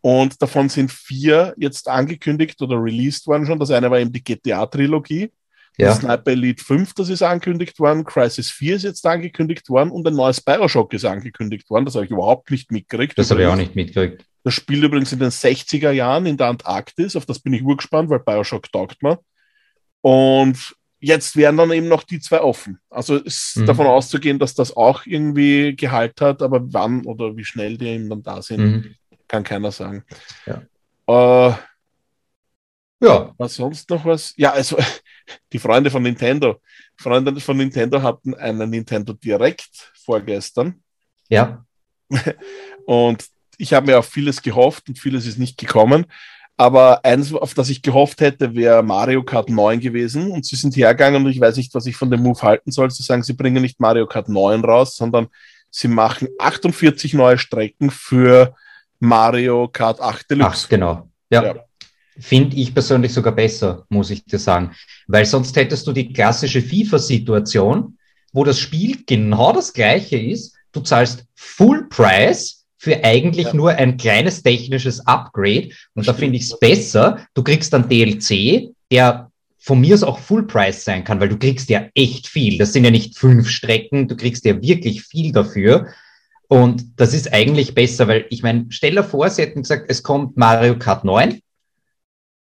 Und davon sind vier jetzt angekündigt oder released worden schon. Das eine war eben die GTA-Trilogie. Ja. Sniper Elite 5, das ist angekündigt worden. Crisis 4 ist jetzt angekündigt worden und ein neues Bioshock ist angekündigt worden. Das habe ich überhaupt nicht mitgekriegt. Das habe ich auch nicht mitgekriegt. Das Spiel übrigens in den 60er Jahren in der Antarktis. Auf das bin ich urgespannt, weil Bioshock taugt mir. Und jetzt wären dann eben noch die zwei offen. Also ist mhm. davon auszugehen, dass das auch irgendwie Gehalt hat, aber wann oder wie schnell die eben dann da sind, mhm. kann keiner sagen. Ja. Äh, ja. Was sonst noch was? Ja, also die Freunde von Nintendo. Freunde von Nintendo hatten einen Nintendo Direct vorgestern. Ja. Und ich habe mir auf vieles gehofft und vieles ist nicht gekommen. Aber eins, auf das ich gehofft hätte, wäre Mario Kart 9 gewesen. Und sie sind hergegangen und ich weiß nicht, was ich von dem Move halten soll. Sie sagen, sie bringen nicht Mario Kart 9 raus, sondern sie machen 48 neue Strecken für Mario Kart 8 Deluxe. Ach, genau. ja. ja. Finde ich persönlich sogar besser, muss ich dir sagen. Weil sonst hättest du die klassische FIFA-Situation, wo das Spiel genau das gleiche ist. Du zahlst Full Price für eigentlich ja. nur ein kleines technisches Upgrade. Und da finde ich es besser. Du kriegst dann DLC, der von mir aus auch Full Price sein kann, weil du kriegst ja echt viel. Das sind ja nicht fünf Strecken, du kriegst ja wirklich viel dafür. Und das ist eigentlich besser, weil ich meine, stell dir vor, sie hätten gesagt, es kommt Mario Kart 9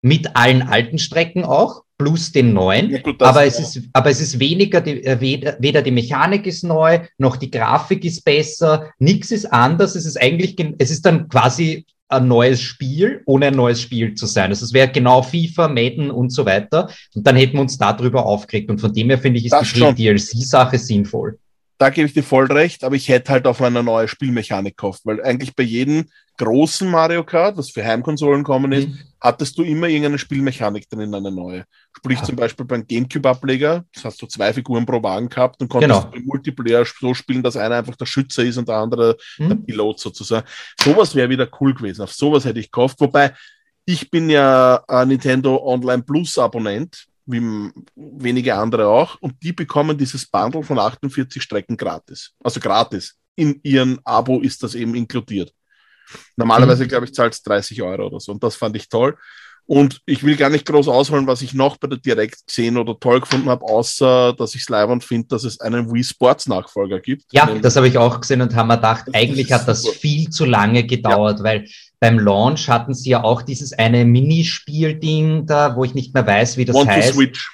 mit allen alten Strecken auch plus den neuen. Ja, gut, aber, es ist, aber es ist weniger, die, äh, weder, weder die Mechanik ist neu, noch die Grafik ist besser, nichts ist anders. Es ist eigentlich, es ist dann quasi ein neues Spiel, ohne ein neues Spiel zu sein. Also es wäre genau FIFA, Madden und so weiter. Und dann hätten wir uns darüber aufgeregt. Und von dem her finde ich, ist das die DLC-Sache sinnvoll da gebe ich dir voll recht, aber ich hätte halt auf eine neue Spielmechanik gehofft, weil eigentlich bei jedem großen Mario Kart, was für Heimkonsolen kommen ist, mhm. Hattest du immer irgendeine Spielmechanik drin, eine neue. Sprich ja. zum Beispiel beim Gamecube-Ableger, das hast du zwei Figuren pro Wagen gehabt und konntest genau. im Multiplayer so spielen, dass einer einfach der Schütze ist und der andere mhm. der Pilot sozusagen. Sowas wäre wieder cool gewesen. Auf sowas hätte ich gehofft, wobei ich bin ja Nintendo Online Plus Abonnent wie wenige andere auch, und die bekommen dieses Bundle von 48 Strecken gratis. Also gratis. In ihren Abo ist das eben inkludiert. Normalerweise, mhm. glaube ich, zahlt es 30 Euro oder so. Und das fand ich toll. Und ich will gar nicht groß ausholen, was ich noch bei der Direkt gesehen oder toll gefunden habe, außer dass ich es live und finde, dass es einen Wii Sports Nachfolger gibt. Ja, das habe ich auch gesehen und haben mir gedacht, eigentlich hat das super. viel zu lange gedauert, ja. weil beim Launch hatten sie ja auch dieses eine Minispiel-Ding da, wo ich nicht mehr weiß, wie das One heißt. To Switch.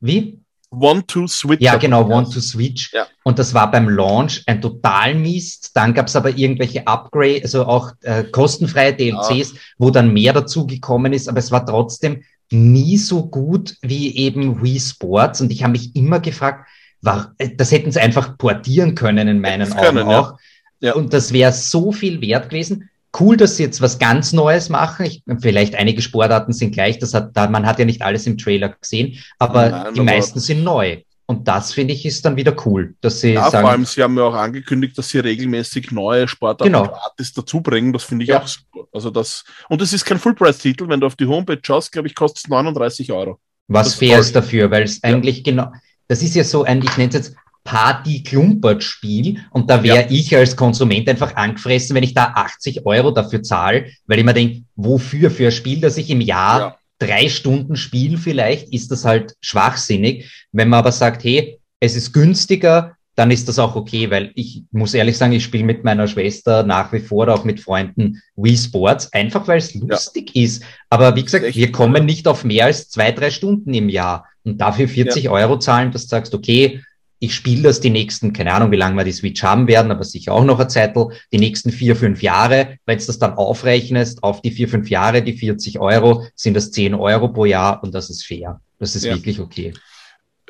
Wie? One to Switch. Ja, genau, One to Switch. Ja. Und das war beim Launch ein total Mist. Dann gab es aber irgendwelche Upgrade, also auch äh, kostenfreie DLCs, ja. wo dann mehr dazu gekommen ist, aber es war trotzdem nie so gut wie eben Wii Sports. Und ich habe mich immer gefragt, war, äh, das hätten sie einfach portieren können in meinen Augen können, auch. Ja. Und das wäre so viel wert gewesen cool, dass sie jetzt was ganz Neues machen. Ich, vielleicht einige Sportarten sind gleich, das hat, man hat ja nicht alles im Trailer gesehen, aber Nein, die aber meisten sind neu. Und das finde ich ist dann wieder cool, dass sie ja, sagen. Vor allem, sie haben ja auch angekündigt, dass sie regelmäßig neue Sportarten genau. gratis dazu bringen. Das finde ich ja. auch super. Also das, und es ist kein Full-Price-Titel. Wenn du auf die Homepage schaust, glaube ich, kostet es 39 Euro. Was fair ist dafür, weil es ja. eigentlich genau, das ist ja so ein, ich nenne es jetzt Party-Klumpert-Spiel und da wäre ja. ich als Konsument einfach angefressen, wenn ich da 80 Euro dafür zahle, weil ich mir denke, wofür? Für ein Spiel, das ich im Jahr ja drei Stunden Spiel vielleicht, ist das halt schwachsinnig. Wenn man aber sagt, hey, es ist günstiger, dann ist das auch okay, weil ich muss ehrlich sagen, ich spiele mit meiner Schwester nach wie vor auch mit Freunden Wii Sports, einfach weil es lustig ja. ist. Aber wie gesagt, wir kommen nicht auf mehr als zwei, drei Stunden im Jahr und dafür 40 ja. Euro zahlen, dass du sagst, okay, ich spiele das die nächsten, keine Ahnung, wie lange wir die Switch haben werden, aber sicher auch noch eine Zeitl, die nächsten vier, fünf Jahre. Wenn du das dann aufrechnest auf die vier, fünf Jahre, die 40 Euro, sind das 10 Euro pro Jahr und das ist fair. Das ist ja. wirklich okay.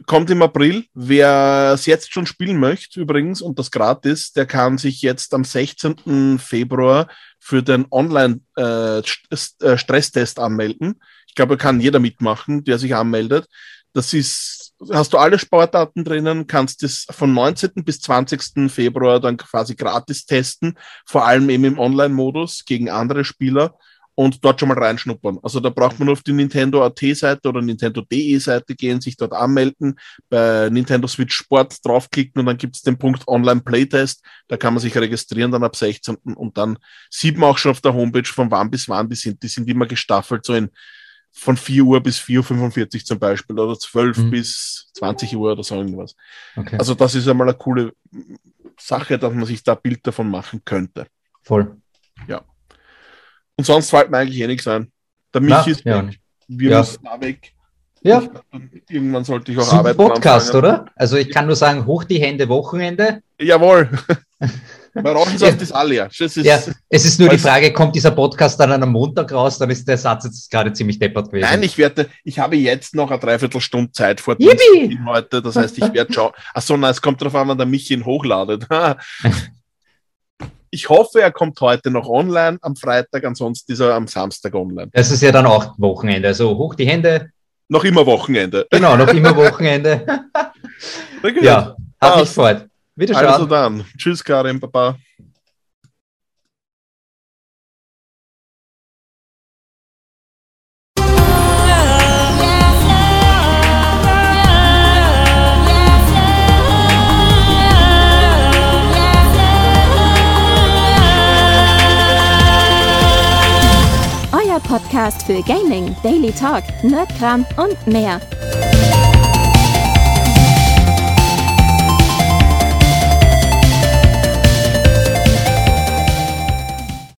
Kommt im April. Wer es jetzt schon spielen möchte, übrigens, und das gratis, der kann sich jetzt am 16. Februar für den Online-Stresstest äh, äh anmelden. Ich glaube, kann jeder mitmachen, der sich anmeldet. Das ist hast du alle Sportarten drinnen, kannst es von 19. bis 20. Februar dann quasi gratis testen, vor allem eben im Online-Modus gegen andere Spieler und dort schon mal reinschnuppern. Also da braucht man nur auf die Nintendo AT-Seite oder Nintendo.de Seite gehen, sich dort anmelden, bei Nintendo Switch Sport draufklicken und dann gibt es den Punkt Online Playtest. Da kann man sich registrieren dann ab 16. und dann sieht man auch schon auf der Homepage von wann bis wann die sind. Die sind immer gestaffelt, so in von 4 Uhr bis 4.45 Uhr zum Beispiel oder 12 mhm. bis 20 Uhr oder so irgendwas. Okay. Also das ist einmal eine coole Sache, dass man sich da Bild davon machen könnte. Voll. Ja. Und sonst fällt mir eigentlich eh nichts ein. Der Michi ist ja. weg. Wir ja. müssen da weg. Ja. Ich, irgendwann sollte ich auch Super arbeiten. Podcast, anfangen. oder? Also ich kann nur sagen, hoch die Hände, Wochenende. Jawohl. Bei Rauchenschaft ist alle, ja. Es ist, ja. Es ist nur die Frage, kommt dieser Podcast dann an einem Montag raus, dann ist der Satz jetzt gerade ziemlich deppert gewesen. Nein, ich werde, ich habe jetzt noch eine Dreiviertelstunde Zeit vor Yippie! heute, das heißt, ich werde schauen. Achso, nein, es kommt darauf an, wann der Michi ihn hochladet. ich hoffe, er kommt heute noch online am Freitag, ansonsten ist er am Samstag online. Das ist ja dann auch Wochenende, also hoch die Hände. Noch immer Wochenende. Genau, noch immer Wochenende. ja, hat mich gefreut. Wiederschauen. Also dann. Tschüss, Karin, Papa. Euer Podcast für Gaming, Daily Talk, Nerdkram und mehr.